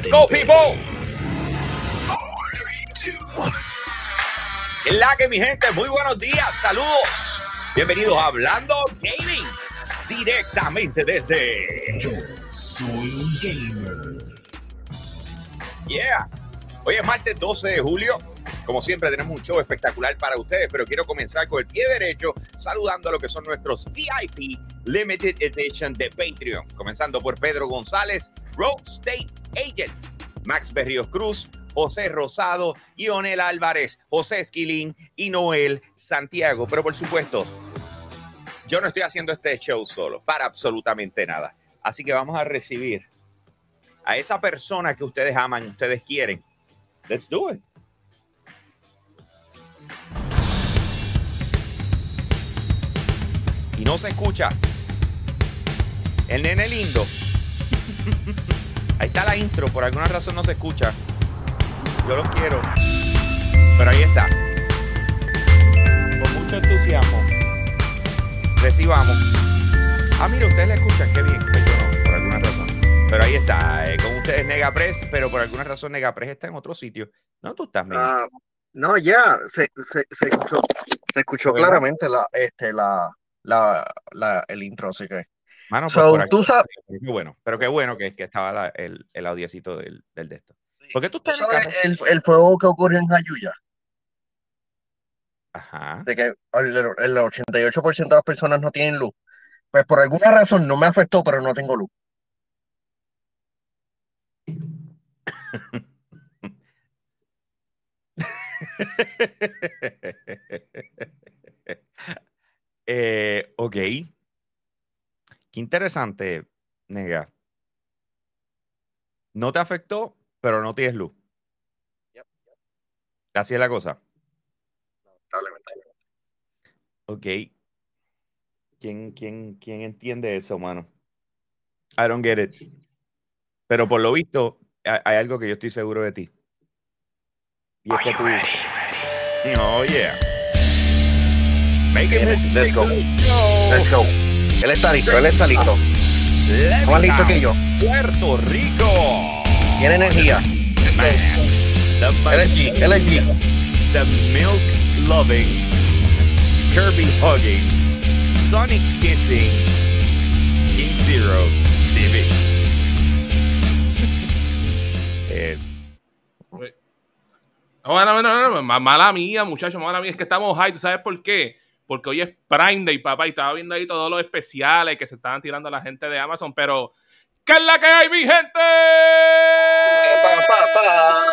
Let's go, people. ¿Qué es la que mi gente? Muy buenos días, saludos. Bienvenidos a Hablando Gaming. Directamente desde. Yo soy gamer. Yeah. Hoy es martes 12 de julio. Como siempre, tenemos un show espectacular para ustedes, pero quiero comenzar con el pie derecho saludando a lo que son nuestros VIP Limited Edition de Patreon. Comenzando por Pedro González, Road State Agent, Max Berrios Cruz, José Rosado, Ionel Álvarez, José Esquilín y Noel Santiago. Pero por supuesto, yo no estoy haciendo este show solo, para absolutamente nada. Así que vamos a recibir a esa persona que ustedes aman, ustedes quieren. Let's do it. Y no se escucha. El nene lindo. Ahí está la intro, por alguna razón no se escucha. Yo lo quiero. Pero ahí está. Con mucho entusiasmo. Recibamos. Ah, mira, ustedes la escuchan, qué bien. Pues yo no, por alguna razón. Pero ahí está, eh, con ustedes Negapress, pero por alguna razón Negapress está en otro sitio. No, tú estás. Ah, no, ya, se, se, se escuchó, se escuchó claramente la, este, la, la, la, el intro, así que. Mano, pues So, por aquí- tú sabes, qué bueno, pero qué bueno que, que estaba la- el, el audiecito del, del de esto. ¿Por qué tú sabes el, el fuego que ocurrió en Jayuya, Ajá. de que el, el 88% de las personas no tienen luz. Pues por alguna razón no me afectó, pero no tengo luz. Eh, ok. Qué interesante, nega. No te afectó, pero no tienes luz. Yep. Así es la cosa. Lamentablemente. Ok. ¿Quién, quién, quién entiende eso, mano? I don't get it. Pero por lo visto, ha- hay algo que yo estoy seguro de ti. Y es que tú. Oh, yeah. Make it Let's go. Let's go. Él está listo, él está listo. Más listo que yo. Puerto Rico. Tiene energía. Este, LG, LG. the milk loving, Kirby hugging, Sonic kissing, King Zero, TV. Eh, No, no, no, no, no, ma- mala mía, muchachos, mala mía. Es que estamos high, ¿tú sabes por qué? Porque hoy es Prime Day, papá, y estaba viendo ahí todos los especiales que se estaban tirando a la gente de Amazon, pero ¿qué es la que hay, mi gente? Pa, pa, pa.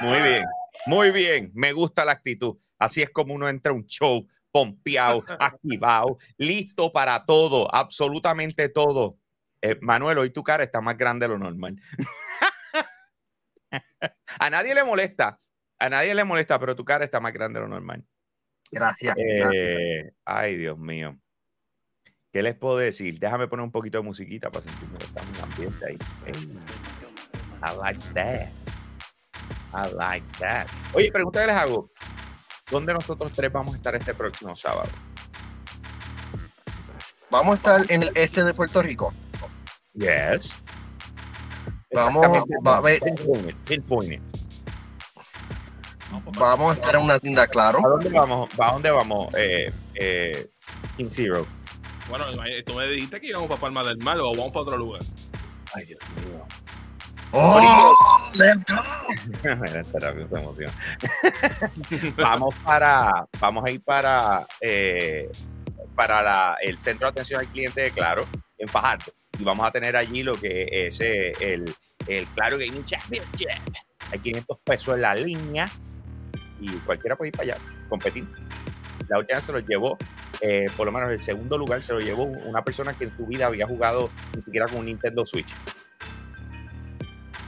muy bien, muy bien. Me gusta la actitud. Así es como uno entra a un show pompeado, activado, listo para todo, absolutamente todo. Eh, Manuel, hoy tu cara está más grande de lo normal. a nadie le molesta, a nadie le molesta, pero tu cara está más grande de lo normal. Gracias. gracias. Eh, ay, Dios mío. ¿Qué les puedo decir? Déjame poner un poquito de musiquita para sentirme que estamos en ambiente ahí. Hey, I like that. I like that. Oye, pregunta que les hago. ¿Dónde nosotros tres vamos a estar este próximo sábado? Vamos a estar en el este de Puerto Rico. Yes. Vamos, va a ver- Pinpoint it, pinpoint it. Vamos a estar en una tienda, claro. ¿A dónde vamos? ¿A dónde vamos? Eh, eh, King Zero. Bueno, tú me dijiste que íbamos para Palma del Mar o vamos para otro lugar. Ay, Dios mío. ¡Oh! ¡Let's go! Emoción. vamos para, vamos a ir para, eh, para la- el centro de atención al cliente de Claro en Fajardo y vamos a tener allí lo que es eh, el, el Claro Gaming Championship. Hay 500 pesos en la línea y cualquiera puede ir para allá, competir. La última se lo llevó, eh, por lo menos el segundo lugar se lo llevó una persona que en su vida había jugado ni siquiera con un Nintendo Switch.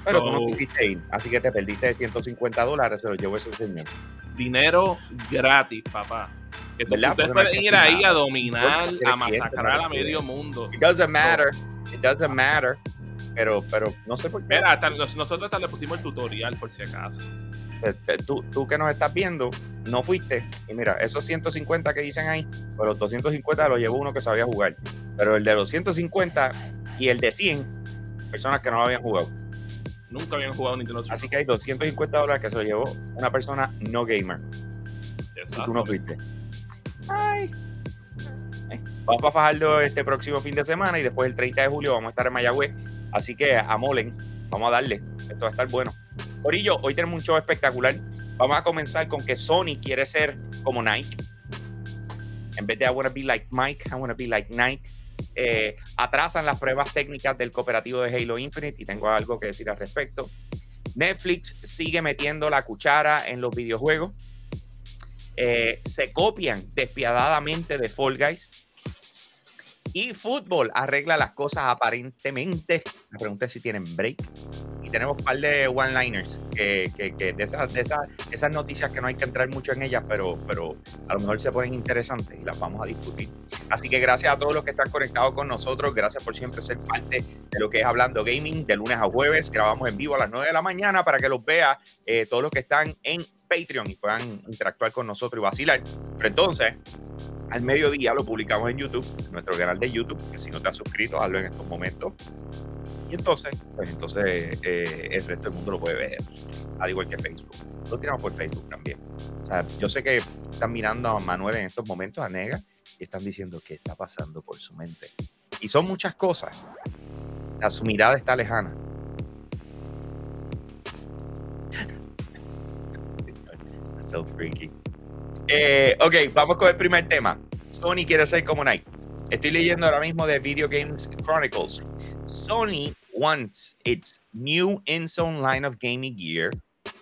Pero tú no So- quisiste ir, así que te perdiste de 150 dólares, se lo llevó ese señor. Dinero gratis, papá. Que ustedes pueden ir ahí a dominar, a masacrar a medio mundo. It doesn't matter. It doesn't matter. Pero, pero no sé por qué. Mira, hasta- nos- nosotros hasta le pusimos el tutorial por si acaso. Sea, te- Tú, tú que nos estás viendo, no fuiste. Y mira, esos 150 que dicen ahí, pero los 250 los llevó uno que sabía jugar. pero el de los 150 y el de 100, personas que no lo habían jugado. Nunca habían jugado Nintendo Switch. Así que hay 250 dólares que se lo llevó una persona no gamer. Y tú no fuiste. Ay. Eh, Vamos para Fajardo este próximo fin de semana y después el 30 de julio vamos a estar en Mayagüez. Así que amolen, vamos a darle. Esto va a estar bueno. Corillo, hoy tenemos un show espectacular. Vamos a comenzar con que Sony quiere ser como Nike. En vez de I wanna be like Mike, I wanna be like Nike. Eh, atrasan las pruebas técnicas del cooperativo de Halo Infinite y tengo algo que decir al respecto. Netflix sigue metiendo la cuchara en los videojuegos. Eh, se copian despiadadamente de Fall Guys. Y fútbol arregla las cosas aparentemente. Me pregunté si tienen break. Y tenemos un par de one-liners que, que- que de, esas, de esas, esas noticias que no hay que entrar mucho en ellas, pero, pero a lo mejor se ponen interesantes y las vamos a discutir. Así que gracias a todos los que están conectados con nosotros. Gracias por siempre ser parte de lo que es Hablando Gaming de lunes a jueves. Grabamos en vivo a las 9 de la mañana para que los vea eh, todos los que están en Patreon y puedan interactuar con nosotros y vacilar. Pero entonces, al mediodía lo publicamos en YouTube, en nuestro canal de YouTube, que si no te has suscrito, hazlo en estos momentos. Y entonces, pues entonces eh, el resto del mundo lo puede ver, al igual que Facebook. Lo tiramos por Facebook también. O sea, yo sé que están mirando a Manuel en estos momentos, a Nega, y están diciendo qué está pasando por su mente. Y son muchas cosas. Sea, su mirada está lejana. So freaky. Eh, ok, vamos con el primer tema. Sony quiere ser como Nike. Estoy leyendo ahora mismo de Video Games Chronicles. Sony wants its new in-zone line of gaming gear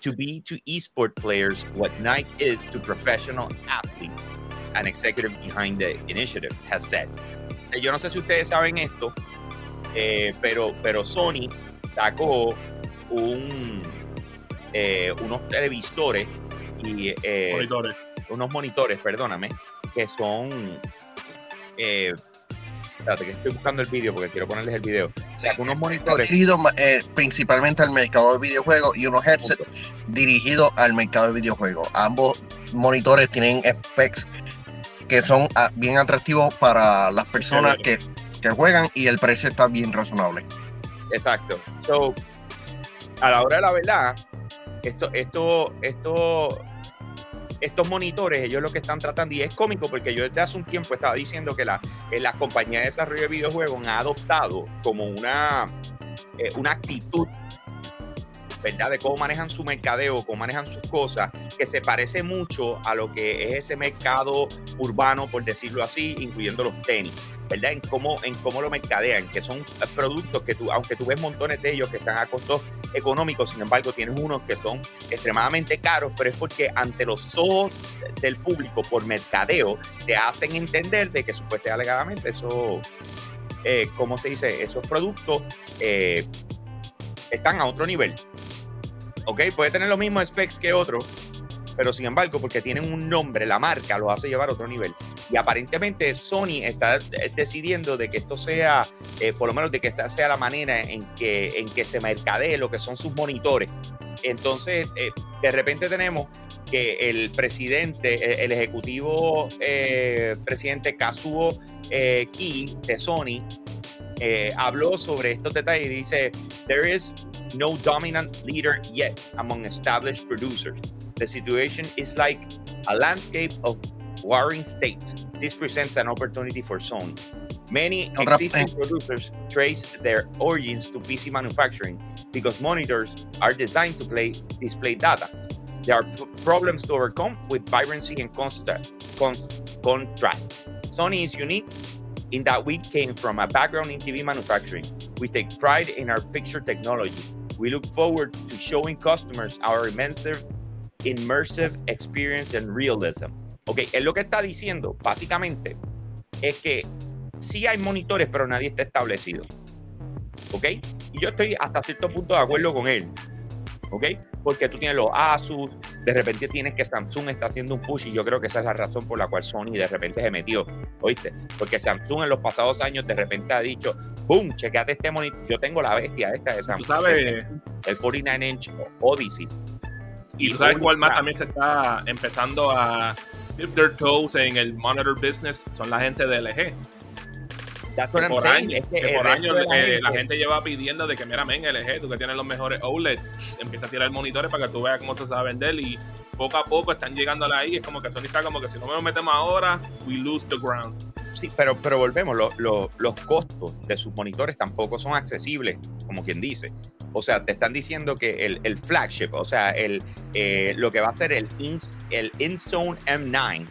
to be to esport players what Nike is to professional athletes. An executive behind the initiative has said. Eh, Yo no sé si ustedes saben esto, eh, pero, pero Sony sacó un, eh, unos televisores y. unos monitores, perdóname, que son. Eh, espérate, que estoy buscando el vídeo porque quiero ponerles el video. Unos monitores. dirigido eh, principalmente al mercado de videojuegos y unos headsets dirigidos al mercado de videojuegos. Ambos monitores tienen specs que son ah, bien atractivos para las personas que, que juegan y el precio está bien razonable. Exacto. So, a la hora de la verdad, esto, esto, esto, estos monitores, ellos lo que están tratando, y es cómico porque yo desde hace un tiempo estaba diciendo que la, eh, la compañía de desarrollo de videojuegos ha adoptado como una, eh, una actitud, ¿verdad? De cómo manejan su mercadeo, cómo manejan sus cosas, que se parece mucho a lo que es ese mercado urbano, por decirlo así, incluyendo los tenis. ¿Verdad? En cómo, en cómo lo mercadean, que son productos que tú, aunque tú ves montones de ellos que están a costos económicos, sin embargo, tienes unos que son extremadamente caros, pero es porque ante los ojos del público por mercadeo te hacen entender de que supuestamente alegadamente eh, ¿cómo se dice? Esos productos eh, están a otro nivel. ¿Ok? Puede tener los mismos specs que otros, pero sin embargo, porque tienen un nombre, la marca los hace llevar a otro nivel. Y aparentemente Sony está eh, decidiendo de que esto sea, eh, por lo menos de que esta sea la manera en que, en que se mercadee lo que son sus monitores. Entonces, eh, de repente tenemos que el presidente, el, el ejecutivo eh, presidente Kazuo eh, Ki de Sony eh, habló sobre estos detalles y dice, there is no dominant leader yet among established producers. The situation is like a landscape of warring states. This presents an opportunity for Sony. Many existing producers trace their origins to PC manufacturing because monitors are designed to play display data. There are problems to overcome with vibrancy and contrast. Sony is unique in that we came from a background in TV manufacturing. We take pride in our picture technology. We look forward to showing customers our immersive, immersive experience and realism. Ok, es lo que está diciendo, básicamente, es que sí hay monitores, pero nadie está establecido. ¿Ok? Y yo estoy hasta cierto punto de acuerdo con él. ¿Ok? Porque tú tienes los Asus, de repente tienes que Samsung está haciendo un push y yo creo que esa es la razón por la cual Sony de repente se metió. ¿Oíste? Porque Samsung en los pasados años de repente ha dicho, ¡boom! Chequeate este monitor. Yo tengo la bestia esta de Samsung. Tú sabes, El 49 inch Odyssey. Y tú sabes cuál más también se está empezando a dip their toes en el monitor business. Son la gente de LG. That's Que por años, Es que que el por años eh, la gente- lleva pidiendo de que, mira, men, LG, tú que tienes los mejores OLED, empieza a tirar monitores para que tú veas cómo se sabe vender y poco a poco están llegando ahí. Es como que Sony está como que si no nos metemos ahora, we lose the ground. Sí, pero, pero volvemos, lo- lo- los costos de sus monitores tampoco son accesibles, como quien dice. O sea, te están diciendo que el, el flagship, o sea, el, eh, lo que va a ser el, Ins- el InZone M9,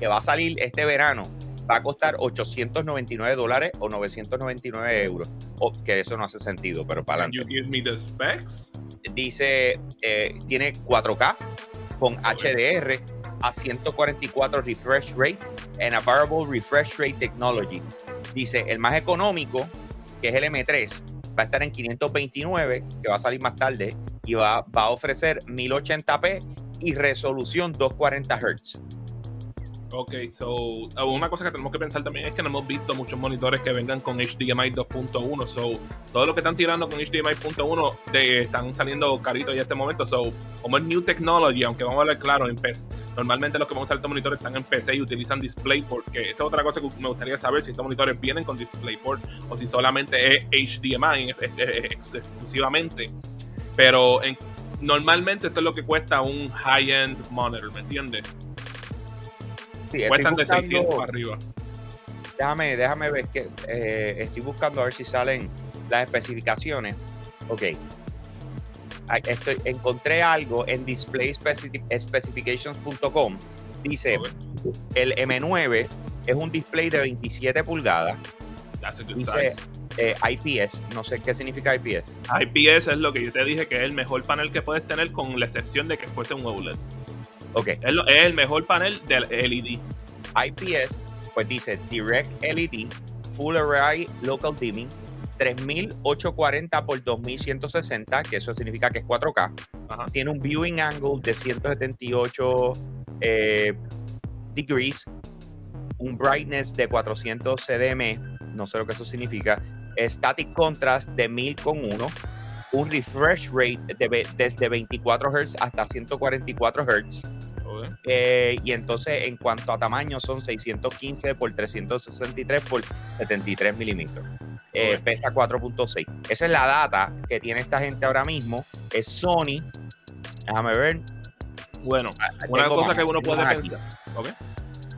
que va a salir este verano, va a costar 899 dólares o 999 euros. O, que eso no hace sentido, pero para adelante. you give me the specs? Dice, eh, tiene 4K con HDR a 144 refresh rate and a variable refresh rate technology. Dice, el más económico, que es el M3, va a estar en 529, que va a salir más tarde, y va, va a ofrecer 1080p y resolución 240 Hz. Ok, so uh, una cosa que tenemos que pensar también es que no hemos visto muchos monitores que vengan con HDMI 2.1. So, todo lo que están tirando con HDMI 2.1 de- están saliendo caritos ya en este momento. So, como es new technology, aunque vamos a hablar claro en PC, normalmente los que vamos a usar estos monitores están en PC y utilizan DisplayPort, que esa es otra cosa que me gustaría saber si estos monitores vienen con DisplayPort o si solamente es HDMI ex- ex- ex- exclusivamente. Pero en- normalmente esto es lo que cuesta un high-end monitor, ¿me entiendes? Sí, Cuestan de buscando- 600 para arriba. Déjame, déjame ver que eh, estoy buscando a ver si salen las especificaciones. Ok. Estoy, encontré algo en displayspecifications.com. Dice, el M9 es un display de 27 pulgadas. That's a good Dice size. eh, IPS. No sé qué significa IPS. IPS es lo que yo te dije que es el mejor panel que puedes tener con la excepción de que fuese un OLED. Ok. Es, lo- es el mejor panel del LED. IPS, pues dice Direct LED, Full Array Local Dimming, 3840 por 2160, que eso significa que es 4K. Ajá. Tiene un viewing angle de 178 eh, degrees, un brightness de 400 CDM, no sé lo que eso significa, static contrast de 1000 con 1, un refresh rate de desde 24 Hz hasta 144 Hz. Eh, y entonces, en cuanto a tamaño, son 615 por 363 por 73 milímetros. Eh. Pesa 4.6. Esa es la data que tiene esta gente ahora mismo. Es Sony. Déjame ver. Bueno, una Tengo cosa más, que uno puede pensar.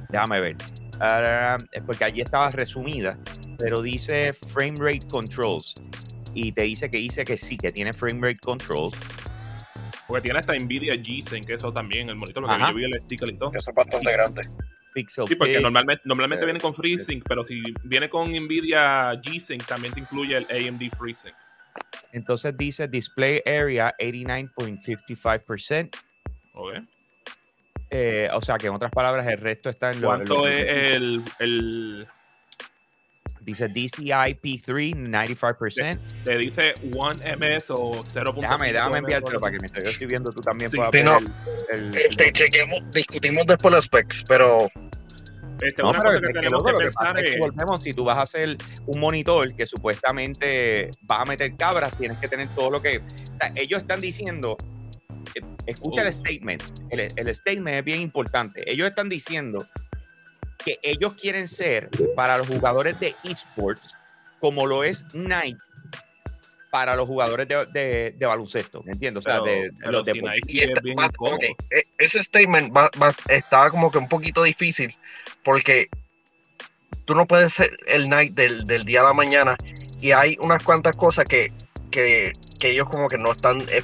Déjame ver. Ah, porque allí estaba resumida, pero dice frame rate controls. Y te dice que dice que sí, que tiene frame rate controls. Porque tiene hasta Nvidia G-Sync, que eso también, el monitor, porque Ajá. yo vi el sticker y todo. Eso es bastante grande. Pixel Sí, porque normalmente, normalmente eh, viene con FreeSync, pero si viene con Nvidia G-Sync, también te incluye el AMD FreeSync. Entonces dice display area 89.55%. Ok. Eh, o sea que en otras palabras, el resto está en lo. ¿Cuánto lo- es el, el. Dice DCI P3, 95%. Te dice 1 MS o 0.5 Déjame, déjame MS, enviártelo para que me estoy viendo tú también Sí. puedas ver no. el- el- el- Este, chequeemos, discutimos después los specs, pero Este, No, una pero cosa que que tenemos que que pensar es es. que volvemos, si tú vas a hacer un monitor que supuestamente vas a meter cabras, tienes que tener todo lo que. O sea, ellos están diciendo. eh, Escucha Oh. el statement. El, el statement es bien importante. Ellos están diciendo que ellos quieren ser para los jugadores de esports como lo es Nike para los jugadores de, de- de baloncesto. ¿Me entiendes? O sea, pero- de, los si deportes. Nike Y es esta- bien va- incómodo. ok, e- ese statement va, va- está como que un poquito difícil porque tú no puedes ser el night del, del día a la mañana y hay unas cuantas cosas que, que, que ellos como que no están eh,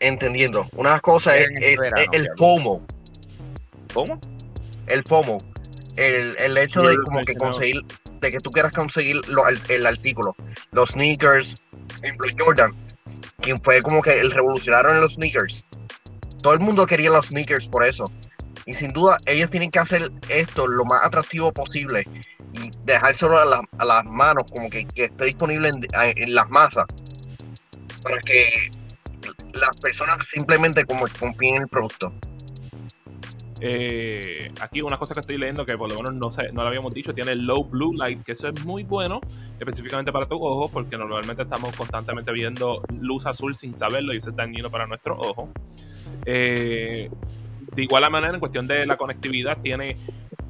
entendiendo. Una cosa es, es- es el. FOMO, ¿Cómo? el FOMO, el, el hecho de como que conseguir, de que tú quieras conseguir lo- el, el artículo, los sneakers, por ejemplo Jordan, quien fue como que el revolucionario en los sneakers. Todo el mundo quería los sneakers por eso. Y sin duda ellos tienen que hacer esto lo más atractivo posible y dejárselo a, la- a las manos, como que, que esté disponible en, en las masas. Para que las personas simplemente como confíen en el producto. Eh, aquí una cosa que estoy leyendo que por lo menos no sé, no lo habíamos dicho, tiene low blue light, que eso es muy bueno, específicamente para tus ojos, porque normalmente estamos constantemente viendo luz azul sin saberlo y eso es dañino para nuestros ojos. Eh, de igual manera, en cuestión de la conectividad, tiene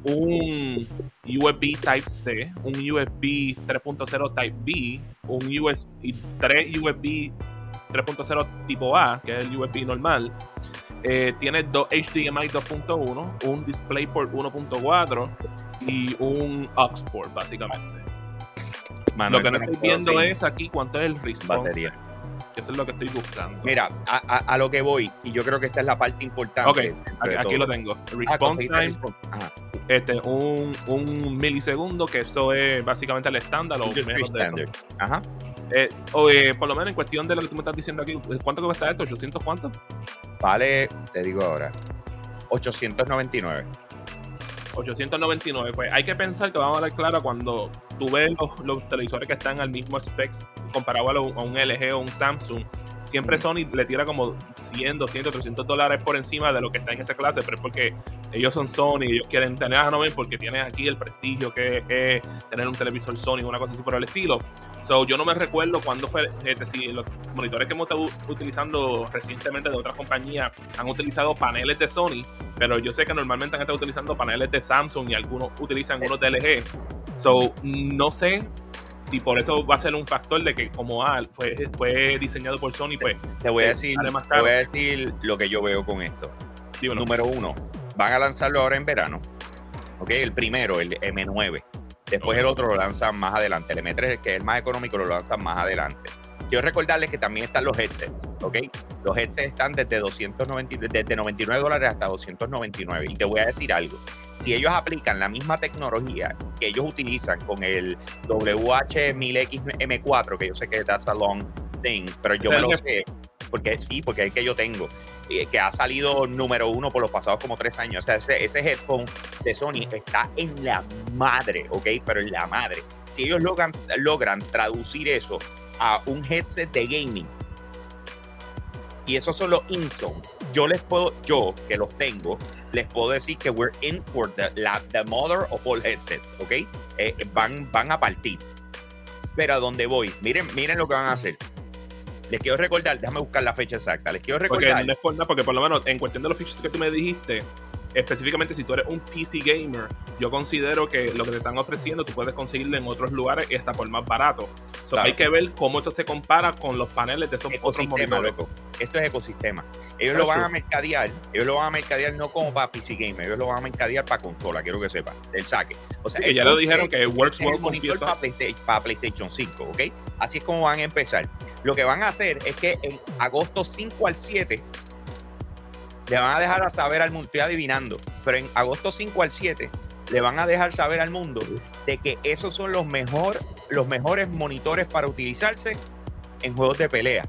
un USB Type-C, un USB 3.0 Type-B, un US, y tres USB 3.0 tipo A, que es el USB normal. Eh, tiene dos HDMI 2.1, un DisplayPort 1.4 y un aux port, básicamente. Lo que no estoy esto, viendo es aquí cuánto es el response. batería. Eso es lo que estoy buscando. Mira, a, a- a lo que voy, y yo creo que esta es la parte importante. Ok, aquí, lo tengo. Ah, Response time, response. Este, un, un milisegundo, que eso es básicamente el estándar o menos de eso. Ajá. Eh, o, eh, por lo menos en cuestión de lo que tú me estás diciendo aquí, ¿cuánto cuesta esto? ¿800 cuánto? Vale, te digo ahora, 899. 899. Pues hay que pensar que vamos a dar claro cuando tú ves los, televisores que están al mismo specs comparado a, a un LG o un Samsung. Siempre Sony le tira como 100, 200, 300 dólares por encima de lo que está en esa clase, pero es porque ellos son Sony, ellos quieren tener a Novel porque tienen aquí el prestigio que es tener un televisor Sony, una cosa así por el estilo. So, yo no me recuerdo cuándo fue, este, si los monitores que hemos estado utilizando recientemente de otras compañías han utilizado paneles de Sony, pero yo sé que normalmente han estado utilizando paneles de Samsung y algunos utilizan unos de LG. So, no sé si por eso va a ser un factor de que como ah, fue, fue diseñado por Sony, pues Te voy a Eh, decir, te voy a decir lo que yo veo con esto. dímelo. Número uno, van a lanzarlo ahora en verano. Ok, el primero, el M9. Después el otro lo lanzan más adelante. El M3, que es el más económico, lo lanzan más adelante. Quiero recordarles que también están los headsets, ¿ok? Los headsets están desde 290, desde 99 dólares hasta 299. Y te voy a decir algo. Si ellos aplican la misma tecnología que ellos utilizan con el WH-1000XM4, que yo sé que that's a long thing, pero yo me lo sé, porque sí, porque es el que yo tengo, eh, que ha salido número uno por los pasados como tres años. O sea, ese, ese headphone de Sony está en la madre, ¿ok? Pero en la madre. Si ellos logran, logran traducir eso a un headset de gaming, y esos son los Instone, yo les puedo, yo que los tengo, les puedo decir que we're in for the, la, the mother of all headsets, ¿ok? Eh, van, van a partir. Pero a dónde voy, miren, miren lo que van a hacer. Les quiero recordar, déjame buscar la fecha exacta. Les quiero Porque recordar. no es por nada, porque por lo menos en cuestión de los features que tú me dijiste, específicamente si tú eres un PC gamer, yo considero que lo que te están ofreciendo tú puedes conseguirlo en otros lugares y hasta por más barato. So, Claro. Hay que ver cómo eso se compara con los paneles de esos otros ecosistema, loco. Esto es ecosistema. Ellos lo van a mercadear. Ellos lo van a mercadear no como para PC Gamer. Ellos lo van a mercadear para consola. Quiero que sepan. El saque. O sea, Sí, el ya lo dijeron es- que works el con monitor PS5. para PlayStation, para PlayStation 5, ¿ok? Así es como van a empezar. Lo que van a hacer es que en agosto 5 al 7 le van a dejar a saber al mundo, estoy adivinando, pero en agosto 5 al 7 le van a dejar saber al mundo de que esos son los, mejor, los mejores monitores para utilizarse en juegos de pelea.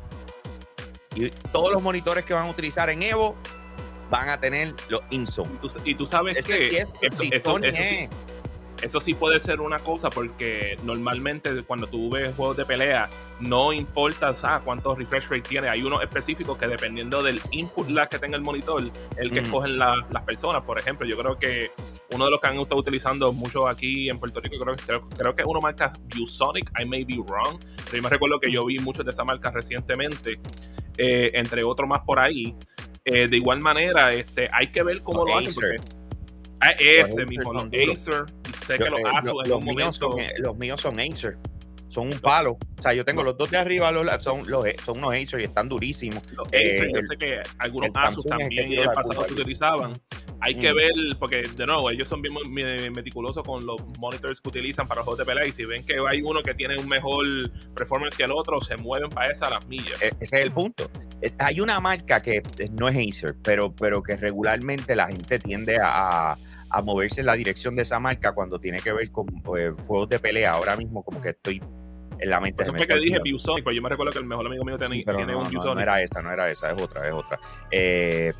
Y todos los monitores que van a utilizar en Evo van a tener los INSOM. Y tú, y tú sabes Es que que eso, eso- eso sí, eso sí puede ser una cosa porque normalmente cuando tú ves juegos de pelea no importa o sea, cuántos refresh rate tiene. Hay unos específicos que dependiendo del input lag que tenga el monitor, el que Ujú. escogen la- las personas. Por ejemplo, yo creo que uno de los que han estado utilizando mucho aquí en Puerto Rico, creo, creo, creo que uno marca ViewSonic, I may be wrong, pero yo me recuerdo que yo vi muchos de esa marca recientemente, eh, entre otros más por ahí. Eh, de igual manera, este, hay que ver cómo lo hacen. Acer. Porque, Ah, ese mismo, los. Acer. Y Sé Yo- que los eh, Asus lo- en los, un míos momento. son, eh, los míos son Acer. Son un palo. O sea, yo tengo los dos de arriba, los, son, los, son unos Acer y están durísimos. Los eh, Acer, yo el- sé que algunos Asus también en el pasado se utilizaban. Hay que Mm. ver, porque de nuevo, ellos son bien me- meticulosos con los monitors que utilizan para los juegos de pelea. Y si ven que hay uno que tiene un mejor performance que el otro, se mueven para esa a las millas. E- Ese es el punto. Eh, Hay una marca que eh, no es Acer, pero, pero que regularmente la gente tiende a, a- a moverse en la dirección de esa marca cuando tiene que ver con pues, juegos de pelea. Ahora mismo como que estoy en la mente. Eso fue que dije. ViewSonic, pero yo me recuerdo que el mejor amigo mío Sí, tiene, no, un ViewSonic. no era esa, no era esa, es otra, es otra. Eh,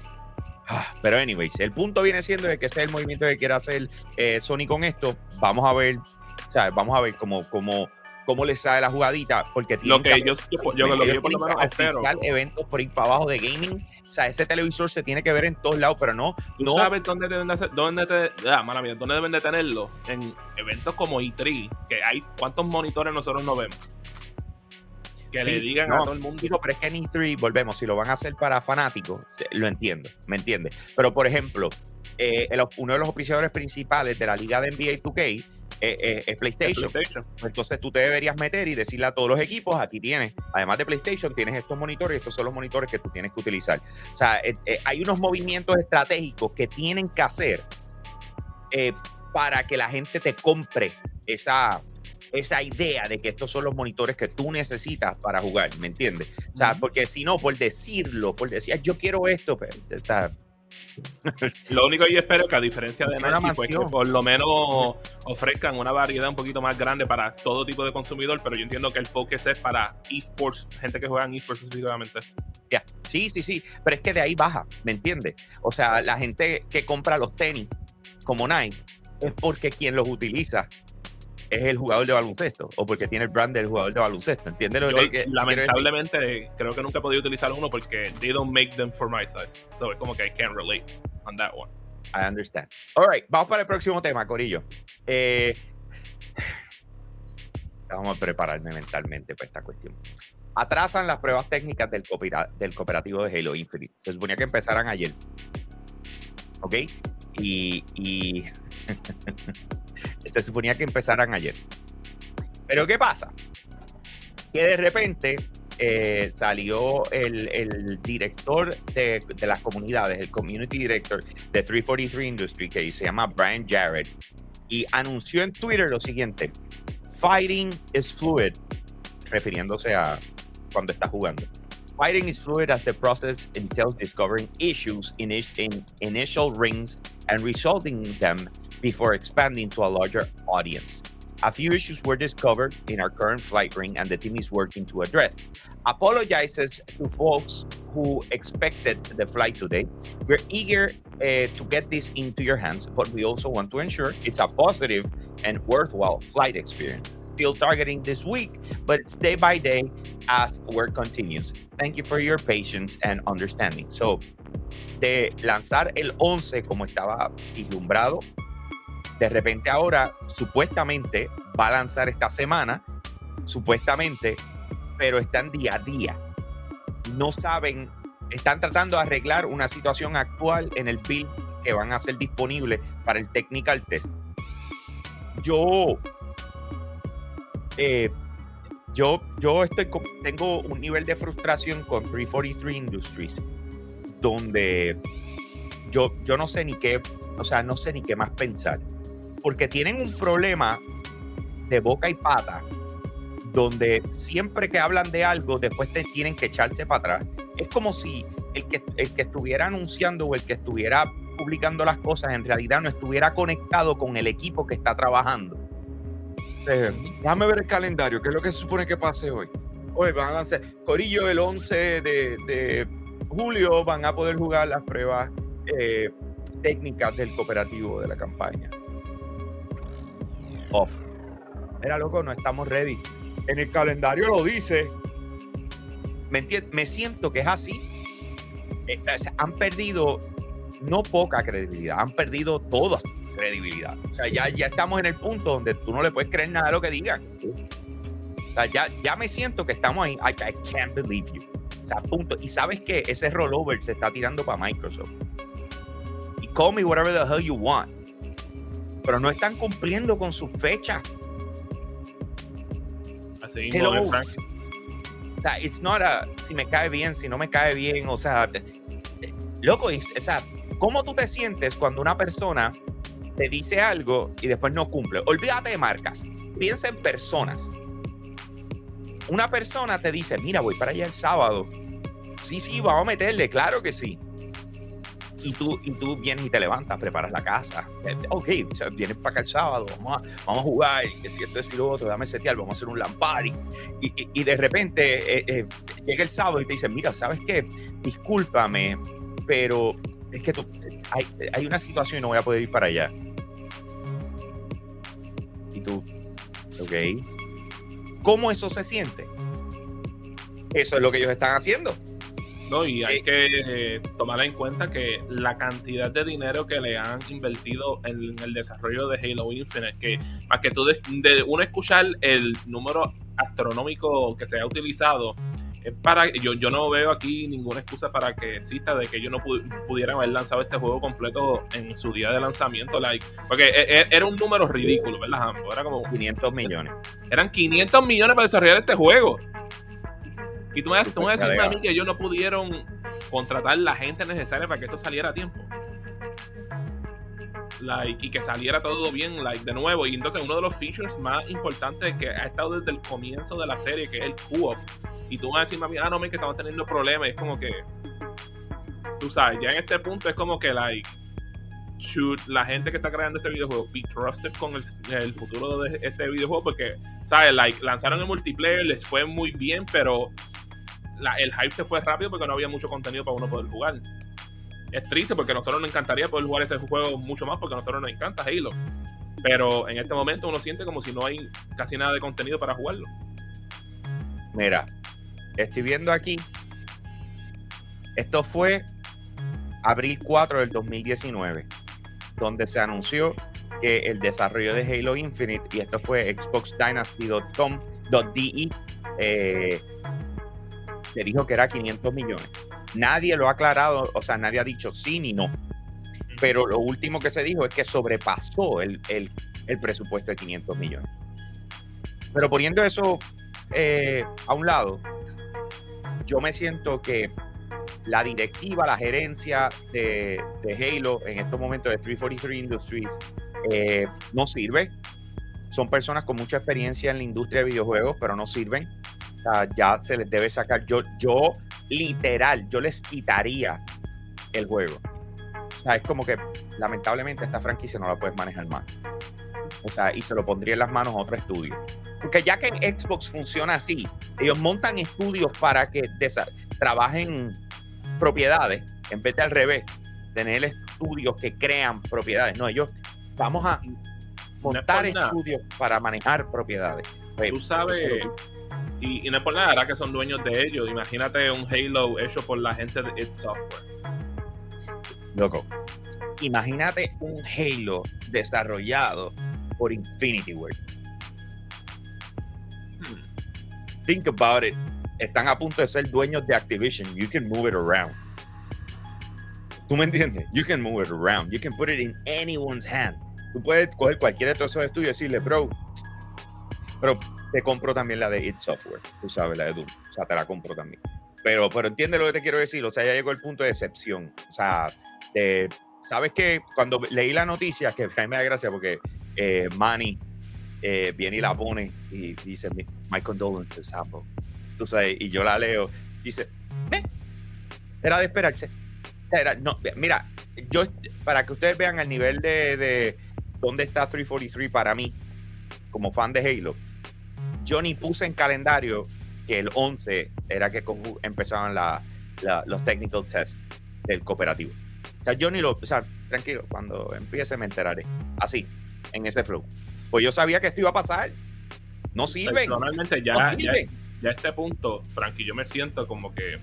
ah, pero anyways, el punto viene siendo de que este es el movimiento que quiere hacer eh, Sony con esto. Vamos a ver, o sea, vamos a ver cómo, cómo, cómo les sale la jugadita, porque Lo tienen que hacer- yo, yo, yo- lo que yo por lo menos que espero. eventos por ir para abajo de gaming. O sea, ese televisor se tiene que ver en todos lados, pero no, ¿Tú no sabes dónde deben de hacer, dónde te, ah, mala mía, dónde deben de tenerlo? En eventos como E3, que hay cuántos monitores nosotros no vemos. Que le digan no, a todo el mundo. Digo, pero es que en E3, volvemos, si lo van a hacer para fanáticos, eh, lo entiendo, ¿me entiendes? Pero, por ejemplo, eh, el- uno de los oficiadores principales de la liga de NBA 2K eh, eh, es PlayStation. PlayStation. Entonces tú te deberías meter y decirle a todos los equipos, aquí tienes, además de PlayStation, tienes estos monitores y estos son los monitores que tú tienes que utilizar. O sea, eh, eh, hay unos movimientos estratégicos que tienen que hacer eh, para que la gente te compre esa, esa idea de que estos son los monitores que tú necesitas para jugar, ¿me entiendes? O sea, Ujú. porque si no, por decirlo, por decir, yo quiero esto, pues, está, Lo único que yo espero es que a diferencia de Nike, pues que por lo menos ofrezcan una variedad un poquito más grande para todo tipo de consumidor, pero yo entiendo que el focus es para esports, gente que juega en esports específicamente. Ya, Sí, sí, sí, pero es que de ahí baja, ¿me entiendes? O sea, la gente que compra los tenis como Nike es porque quien los utiliza es el jugador de baloncesto o porque tiene el brand del jugador de baloncesto, ¿entiendes? lo Yo, que- lamentablemente, creo que nunca he podido utilizar uno porque they don't make them for my size. So es como que I can't relate on that one. I understand. All right, vamos para el próximo tema, Corillo. Eh, vamos a prepararme mentalmente para esta cuestión. Atrasan las pruebas técnicas del, coopera- del cooperativo de Halo Infinite. Se suponía que empezaran ayer. ¿Ok? Y, y se suponía que empezaran ayer. Pero ¿qué pasa? Que de repente eh, salió el, el director de, de las comunidades, el community director de 343 Industry, que se llama Brian Jarrett, y anunció en Twitter lo siguiente: Fighting is fluid, refiriéndose a cuando está jugando. Fighting is fluid as the process entails discovering issues in, in initial rings and resolving them before expanding to a larger audience. A few issues were discovered in our current flight ring, and the team is working to address. Apologizes to folks who expected the flight today. We're eager uh, to get this into your hands, but we also want to ensure it's a positive and worthwhile flight experience. Still targeting this week, but it's day by day as work continues. Thank you for your patience and understanding. So, de lanzar el 11 como estaba vislumbrado, de repente ahora supuestamente va a lanzar esta semana, supuestamente, pero están día a día. No saben, están tratando de arreglar una situación actual en el build que van a ser disponibles para el technical test. Yo, eh, yo, yo estoy con- tengo un nivel de frustración con 343 Industries, donde yo, yo no sé ni qué, o sea, no sé ni qué más pensar, porque tienen un problema de boca y pata, donde siempre que hablan de algo, después te tienen que echarse para atrás. Es como si el que, el que estuviera anunciando o el que estuviera publicando las cosas en realidad no estuviera conectado con el equipo que está trabajando. Eh, déjame ver el calendario, ¿qué es lo que se supone que pase hoy? Hoy van a lanzar, Corillo, el 11 de, de julio van a poder jugar las pruebas eh, técnicas del cooperativo de la campaña. Off. Mira, loco, no estamos ready. En el calendario lo dice. ¿Me, me siento que es así. Eh, o sea, han perdido no poca credibilidad, han perdido toda credibilidad. O sea, ya, ya estamos en el punto donde tú no le puedes creer nada de lo que digan. O sea, ya, ya me siento que estamos ahí. I, I can't believe you. O sea, punto. Y sabes que ese rollover se está tirando para Microsoft. Y call me whatever the hell you want. Pero no están cumpliendo con sus fechas. Así mismo. O sea, it's not a si me cae bien, si no me cae bien. O sea, loco, o sea, ¿cómo tú te sientes cuando una persona te dice algo y después no cumple? Olvídate de marcas, piensa en personas. Una persona te dice, mira, voy para allá el sábado. Sí, sí, vamos a meterle, claro que sí. Y tú, y tú vienes y te levantas, preparas la casa. Eh, Ok, vienes para acá el sábado, vamos a, vamos a jugar, si esto es y lo otro, dame setear, vamos a hacer un lampari y, y- de repente eh, eh, llega el sábado y te dice, mira, ¿sabes qué? Discúlpame, pero es que hay, hay una situación y no voy a poder ir para allá. Ok. ¿Cómo eso se siente? Eso es lo que ellos están haciendo. No, y hay Eh, que eh, tomar en cuenta que la cantidad de dinero que le han invertido en el desarrollo de Halo Infinite, que más que tú de, de uno escuchar el número astronómico que se ha utilizado para yo, yo no veo aquí ninguna excusa para que exista de que ellos no pu- pudieran haber lanzado este juego completo en su día de lanzamiento like porque e- e- era un número ridículo verdad Hambo? era como 500 millones. eran 500 millones para desarrollar este juego y tú me, vas- tú me vas a mí que ellos no pudieron contratar la gente necesaria para que esto saliera a tiempo like, y que saliera todo bien like, de nuevo. Y entonces uno de los features más importantes que ha estado desde el comienzo de la serie que es el co-op. Y tú vas a decir mami ah no me que estamos teniendo problemas es como que tú sabes ya en este punto es como que like should la gente que está creando este videojuego be trusted con el, futuro de este videojuego porque sabes like lanzaron el multiplayer les fue muy bien pero el hype se fue rápido porque no había mucho contenido para uno poder jugar es triste porque a nosotros nos encantaría poder jugar ese juego mucho más porque a nosotros nos encanta Halo. Pero en este momento uno siente como si no hay casi nada de contenido para jugarlo. Mira, estoy viendo aquí. Esto fue abril 4 del 2019, donde se anunció que el desarrollo de Halo Infinite, y esto fue XboxDynasty.com.de, eh, le dijo que era 500 millones. Nadie lo ha aclarado, o sea, nadie ha dicho sí ni no. Pero lo último que se dijo es que sobrepasó el, el- el presupuesto de 500 millones. Pero poniendo eso eh, a un lado, yo me siento que la directiva, la gerencia de, de Halo en estos momentos de 343 Industries eh, no sirve. Son personas con mucha experiencia en la industria de videojuegos, pero no sirven. O sea, ya se les debe sacar. Yo, yo, literal, yo les quitaría el juego. O sea, es como que lamentablemente esta franquicia no la puedes manejar más. O sea, y se lo pondría en las manos a otro estudio. Porque ya que en Xbox funciona así, ellos montan estudios para que trabajen propiedades, en vez de al revés, tener estudios que crean propiedades. No, ellos vamos a montar estudios para manejar propiedades. Pues, Tú sabes, eso es lo y, y no es por nada, ahora que son dueños de ellos. Imagínate un Halo hecho por la gente de id Software. Loco, imagínate un Halo desarrollado por Infinity Ward. Hmm. Think about it. Están a punto de ser dueños de Activision. You can move it around. ¿Tú me entiendes? You can move it around. You can put it in anyone's hand. Tú puedes coger cualquiera de todos esos estudios y decirle, bro, pero te compro también la de It Software. Tú sabes, la de Doom. O sea, te la compro también. Pero, pero entiende lo que te quiero decir. O sea, ya llegó el punto de excepción. O sea, ¿sabes qué? Cuando leí la noticia, que a me da gracia porque eh, Manny eh, viene y la pone y dice, "Mi- my condolences, Apple. Tú sabes, y yo la leo, dice, "Eh, era de esperarse. Era- no, mira, yo, para que ustedes vean el nivel de, de dónde está 343 para mí, como fan de Halo, yo ni puse en calendario que el 11 era que empezaban la- la- los technical tests del cooperativo. O sea, yo ni lo, o sea, tranquilo, cuando empiece me enteraré. Así, en ese flow. Pues yo sabía que esto iba a pasar. No sirven. Personalmente, ya, no ya, sirven. ya a este punto, Frankie, yo me siento como que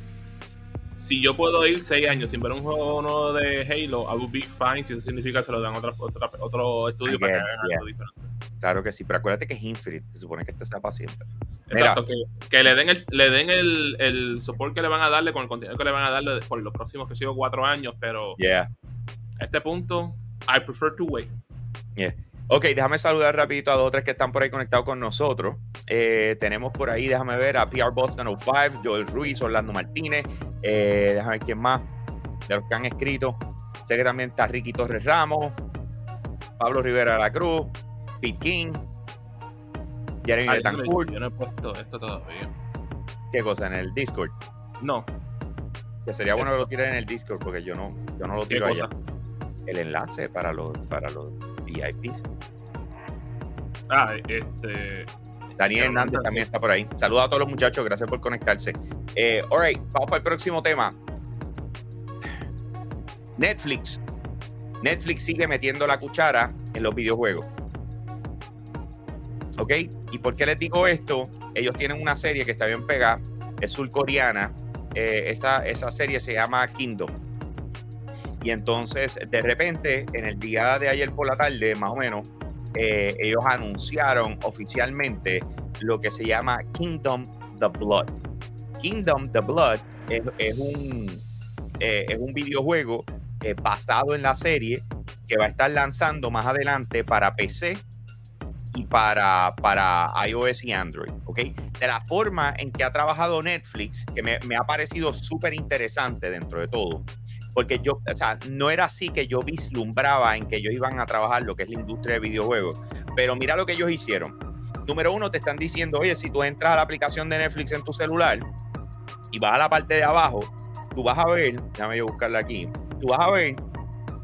si yo puedo ir seis años sin ver un juego nuevo de Halo, I would be fine. Si eso significa que se lo dan a otra, otra- otro estudio para que hagan yeah. algo diferente. Claro que sí, pero acuérdate que es Infinite. Se supone que este sea para siempre. Mira. Exacto, que, que le den, el, le den el, el support que le van a darle con el contenido que le van a darle por los próximos que sigo cuatro años, pero Yeah. a este punto, I prefer to wait. Ok, déjame saludar rapidito a dos o tres que están por ahí conectados con nosotros. Eh, tenemos por ahí, déjame ver, a PR Boston 05, Joel Ruiz, Orlando Martínez. Eh, déjame ver quién más de los que han escrito. Sé que también está Ricky Torres Ramos, Pablo Rivera de la Cruz, Pete King, Jeremy no, Betancourt. yo no he puesto esto todavía. ¿Qué cosa? En el Discord. No, Que sería bueno que lo tiren en el Discord porque yo no, yo no lo ¿qué tiro allá. El enlace para los, para los VIPs. Ah, este. Daniel Hernández también está por ahí. Saludos a todos los muchachos, gracias por conectarse. Eh, all right, vamos para el próximo tema. Netflix. Netflix sigue metiendo la cuchara en los videojuegos. ¿Ok? ¿Y por qué les digo esto? Ellos tienen una serie que está bien pegada, es surcoreana. Eh, esa, esa serie se llama Kingdom. Y entonces, de repente, en el día de ayer por la tarde, más o menos, eh, ellos anunciaron oficialmente lo que se llama Kingdom the Blood. Kingdom The Blood es, un, eh, es un videojuego eh, basado en la serie que va a estar lanzando más adelante para PC y para, para iOS y Android, ¿ok? De la forma en que ha trabajado Netflix, que me, me ha parecido súper interesante dentro de todo, porque yo, o sea, no era así que yo vislumbraba en que ellos iban a trabajar lo que es la industria de videojuegos, pero mira lo que ellos hicieron. Número uno, te están diciendo, oye, si tú entras a la aplicación de Netflix en tu celular y vas a la parte de abajo, tú vas a ver, déjame yo buscarla aquí, tú vas a ver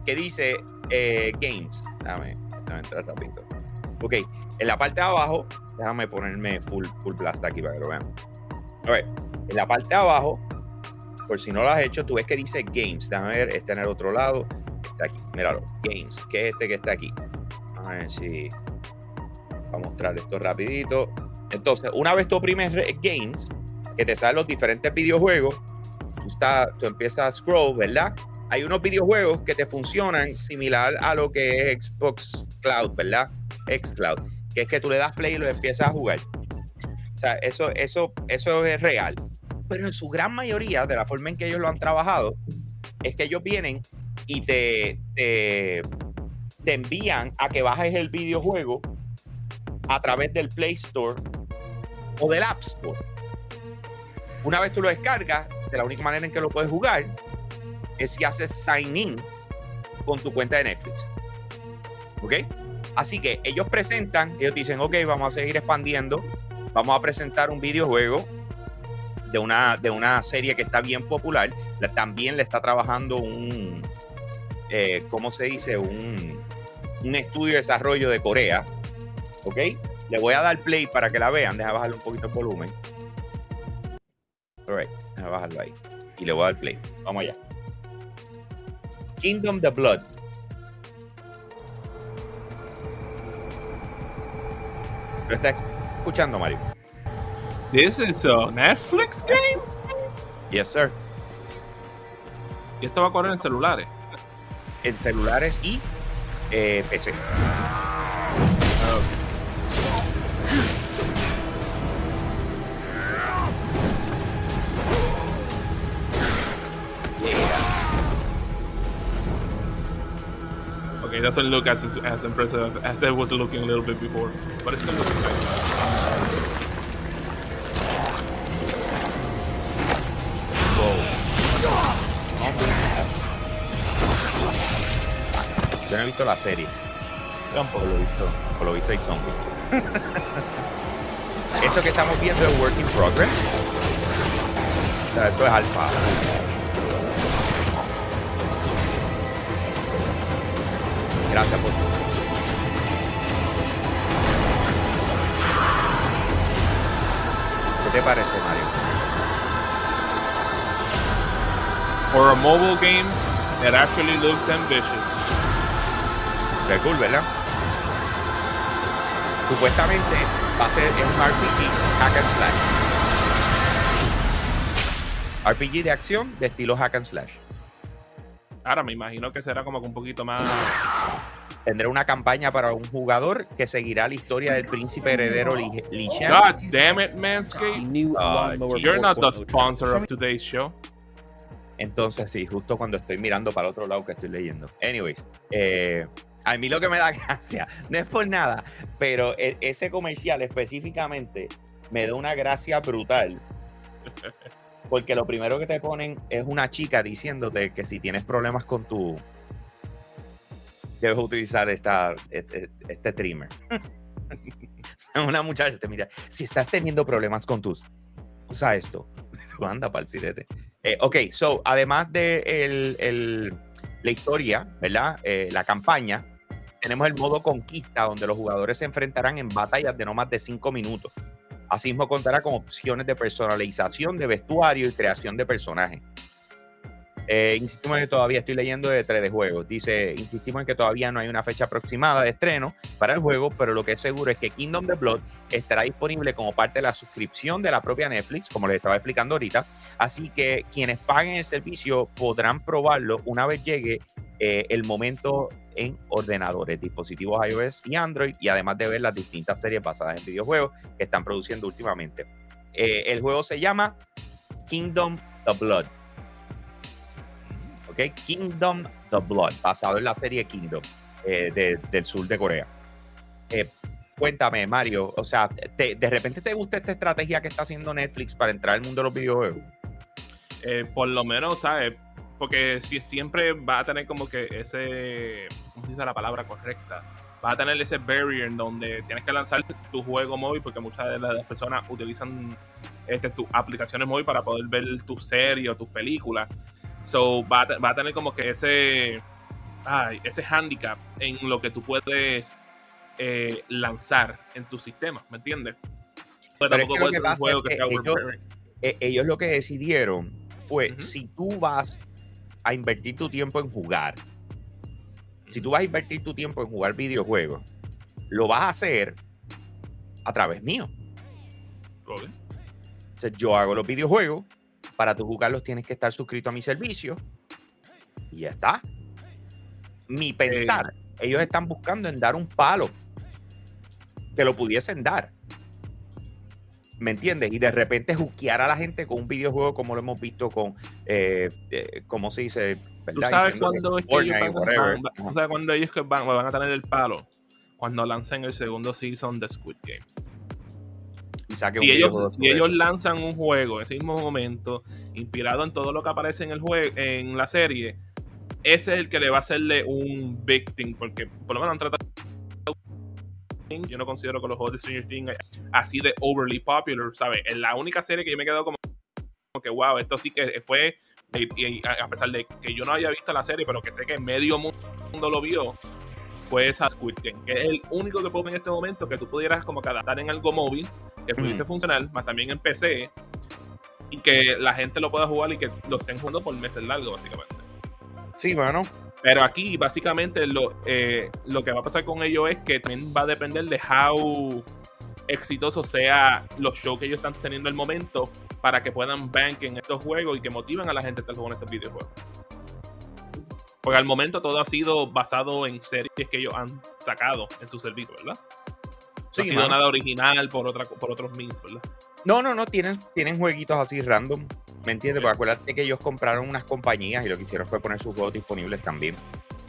que dice eh, Games. Déjame, déjame entrar rapidito. Ok, en la parte de abajo, déjame ponerme full, full blast aquí para que lo vean. A ver, en la parte de abajo, por si no lo has hecho, tú ves que dice Games. Déjame ver, está en el otro lado. Está aquí, míralo, Games, que es este que está aquí. A ver si. Voy a mostrar esto rapidito. Entonces, una vez tú oprimes Games, que te salen los diferentes videojuegos, tú, estás- tú empiezas a scroll, ¿verdad? Hay unos videojuegos que te funcionan similar a lo que es Xbox Cloud, ¿verdad? Xcloud, que es que tú le das play y lo empiezas a jugar. O sea, eso, eso, eso es real. Pero en su gran mayoría, de la forma en que ellos lo han trabajado, es que ellos vienen y te, te, envían a que bajes el videojuego a través del Play Store o del App Store. Una vez tú lo descargas, de la única manera en que lo puedes jugar es si haces sign in con tu cuenta de Netflix. ¿Ok? Así que ellos presentan, ellos dicen, ok, vamos a seguir expandiendo, vamos a presentar un videojuego de una, de una serie que está bien popular. La- también le está trabajando un, eh, ¿cómo se dice? Un, un estudio de desarrollo de Corea. ¿Ok? Le voy a dar play para que la vean. Deja bajarle un poquito el volumen. Alright, deja bajarlo ahí. Y le voy a dar play. Vamos allá. Kingdom the Blood. ¿Lo está escuchando, Mario? This is a Netflix game. Yes, sir. Y esto va a correr en celulares. En celulares y eh, PC. Okay, doesn't look as as impressive as it was looking a little bit before, but it's still looking good. He visto la serie. Tampoco lo he visto. Por lo visto hay zombies. Esto que estamos viendo es Work in Progress. O sea, esto es alfa. Gracias por ¿Qué te parece, Mario? For a mobile game, it actually looks ambitious. Qué cool, ¿verdad? Supuestamente va a ser un RPG hack and slash. RPG de acción de estilo hack and slash. Ahora me imagino que será como que un poquito más. Tendrá una campaña para un jugador que seguirá la historia del príncipe heredero Li Li. God damn it, Manscaped! Ah, lawnmower You're not the 4.0 sponsor of today's show. Entonces, sí, justo cuando estoy mirando para el otro lado que estoy leyendo. Anyways, eh, a mí lo que me da gracia, no es por nada, pero e- ese comercial específicamente me da una gracia brutal. Porque lo primero que te ponen es una chica diciéndote que si tienes problemas con tu. Debes utilizar esta, este, este trimmer. una muchacha te mira. Si estás teniendo problemas con tus. Usa esto. Anda para. Eh, ok, so, además de el- el- la historia, ¿verdad? Eh, la campaña, tenemos el modo conquista, donde los jugadores se enfrentarán en batallas de no más de 5 minutos. Asimismo, contará con opciones de personalización de vestuario y creación de personajes. Eh, insistimos en que todavía estoy leyendo de 3 de juegos. Dice, insistimos en que todavía no hay una fecha aproximada de estreno para el juego, pero lo que es seguro es que Kingdom the Blood estará disponible como parte de la suscripción de la propia Netflix, como les estaba explicando ahorita. Así que quienes paguen el servicio podrán probarlo una vez llegue eh, el momento en ordenadores, dispositivos iOS y Android, y además de ver las distintas series basadas en videojuegos que están produciendo últimamente. Eh, el juego se llama Kingdom the Blood. Kingdom the Blood, basado en la serie Kingdom eh, de- del sur de Corea. Eh, cuéntame, Mario, o sea, ¿de repente te gusta esta estrategia que está haciendo Netflix para entrar al mundo de los videojuegos? Eh, por lo menos, ¿sabes? Porque si siempre va a tener como que ese, ¿cómo se dice la palabra correcta? Va a tener ese barrier en donde tienes que lanzar tu juego móvil porque muchas de las personas utilizan este, tus aplicaciones móviles para poder ver tu serie o tus películas. So, va a, va a tener como que ese, ay, ese handicap en lo que tú puedes eh, lanzar en tu sistema, ¿me entiendes? Pero, Pero es que puede ser un juego es que que sea ellos-. Eh, ellos lo que decidieron fue, si tú vas a invertir tu tiempo en jugar, si tú vas a invertir tu tiempo en jugar videojuegos, lo vas a hacer a través mío. Ok. O sea, yo hago los videojuegos, para tú jugarlos tienes que estar suscrito a mi servicio y ya está. Mi pensar, ellos están buscando en dar un palo. Te lo pudiesen dar. ¿Me entiendes? Y de repente juquear a la gente con un videojuego como lo hemos visto con, eh, eh, ¿cómo se dice? ¿Tú ¿Verdad? sabes cuándo es que ellos van, tú sabes cuándo ellos que van, van a tener el palo? Cuando lancen el segundo season de Squid Game. Y saque Si un ellos, si ellos lanzan un juego en ese mismo momento, inspirado en todo lo que aparece en el juego, en la serie, ese es el que le va a hacerle un victim, porque por lo menos han tratado yo no considero que los juegos de Stranger Things así de overly popular, ¿sabes? Es la única serie que yo me quedo como, como que, wow, esto sí que fue, y, y a pesar de que yo no haya visto la serie, pero que sé que medio mundo lo vio, fue esa Squid Game, que es el único que puedo en este momento que tú pudieras como que adaptar en algo móvil, que pudiese Mm. funcionar, más también en PC, y que la gente lo pueda jugar y que lo estén jugando por meses largos, básicamente. Sí, bueno. Pero aquí, básicamente, lo, eh, lo que va a pasar con ello es que también va a depender de how exitoso sea los shows que ellos están teniendo el momento para que puedan bank en estos juegos y que motiven a la gente a estar jugando estos videojuegos. Porque al momento todo ha sido basado en series que ellos han sacado en su servicio, ¿verdad? No Sí, ha sido mano. nada original por, otra, por otros means, ¿verdad? No, no, no, tienen, tienen jueguitos así random. ¿Me entiendes? Porque acuérdate que ellos compraron unas compañías y lo que hicieron fue poner sus juegos disponibles también.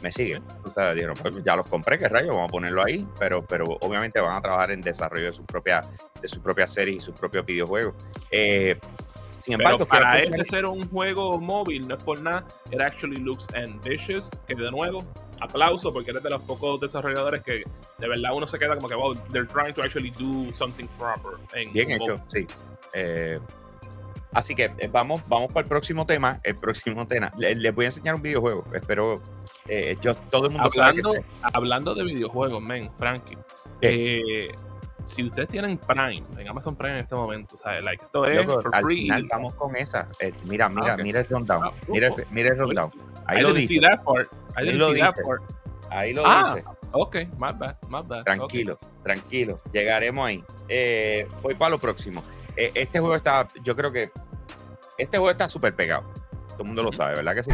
¿Me siguen? O sea, dijeron, pues ya los compré, qué rayos, vamos a ponerlo ahí. Pero, pero obviamente van a trabajar en desarrollo de sus propias de sus propias series y sus propios videojuegos. Eh, sin embargo, Pero para ese ser un juego móvil, no es por nada, it actually looks ambitious, que de nuevo, aplauso porque eres de los pocos desarrolladores que de verdad uno se queda como que, wow, they're trying to actually do something proper. En Bien en hecho, sí. Eh, así que eh, vamos, vamos para el próximo tema. El próximo tema. Le- Les voy a enseñar un videojuego. Espero. eh, yo, todo el mundo sabe que Hablando, hablando de videojuegos, men, Frankie. Si ustedes tienen Prime, en Amazon Prime en este momento, ¿sabes? Like, esto es Loco, for al free. final vamos con esa. Eh, mira, mira, Ah, ok. mira el rundown. Ah, mira, el- uh, mira el rundown. Ahí I lo dice. see that part. I Ahí lo dice. Ahí lo Ah, dice. Ok, my bad, my bad. Tranquilo, tranquilo. Llegaremos ahí. Eh, voy para lo próximo. Eh, este juego está, yo creo que este juego está súper pegado. Todo el mundo lo sabe, ¿verdad que sí?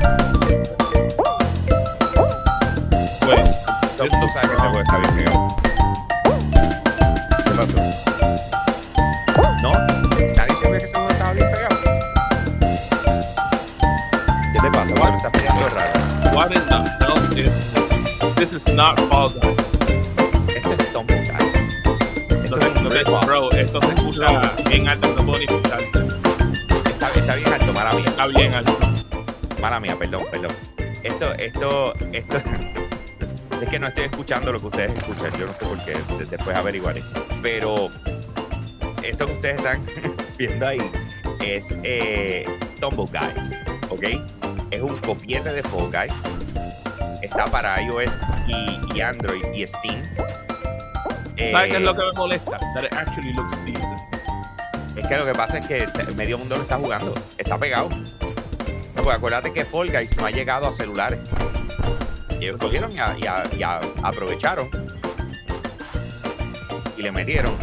Bueno, Todo el mundo sabe que ese juego está bien pegado. ¿No? ¿Nadie sabía que ese juego estaba bien pegado? ¿Qué te pasa? ¿Por qué me estás pegando raro? What in the hell is this? is not Fall Guys. Esto es Stumble Guys. Esto es no te- bro, esto se escucha bien alto, no puedo ni escucharte. Está, está bien alto, mala mía. Está bien alto. Mala mía, perdón, perdón. Esto, esto, esto. Es que no estoy escuchando lo que ustedes escuchan. Yo no sé por qué. de- Después averiguaré. Pero esto que ustedes están viendo ahí es eh, Stumble Guys. ¿Ok? Es un copiete de Fall Guys. Está para iOS y, y Android y Steam. ¿Sabes qué Eh, es lo que me molesta? That it actually looks decent. Es que lo que pasa es que medio mundo lo está jugando. Está pegado. No, pues acuérdate que Fall Guys no ha llegado a celulares. Ellos cogieron y, a- y a- y a- aprovecharon. Y le metieron.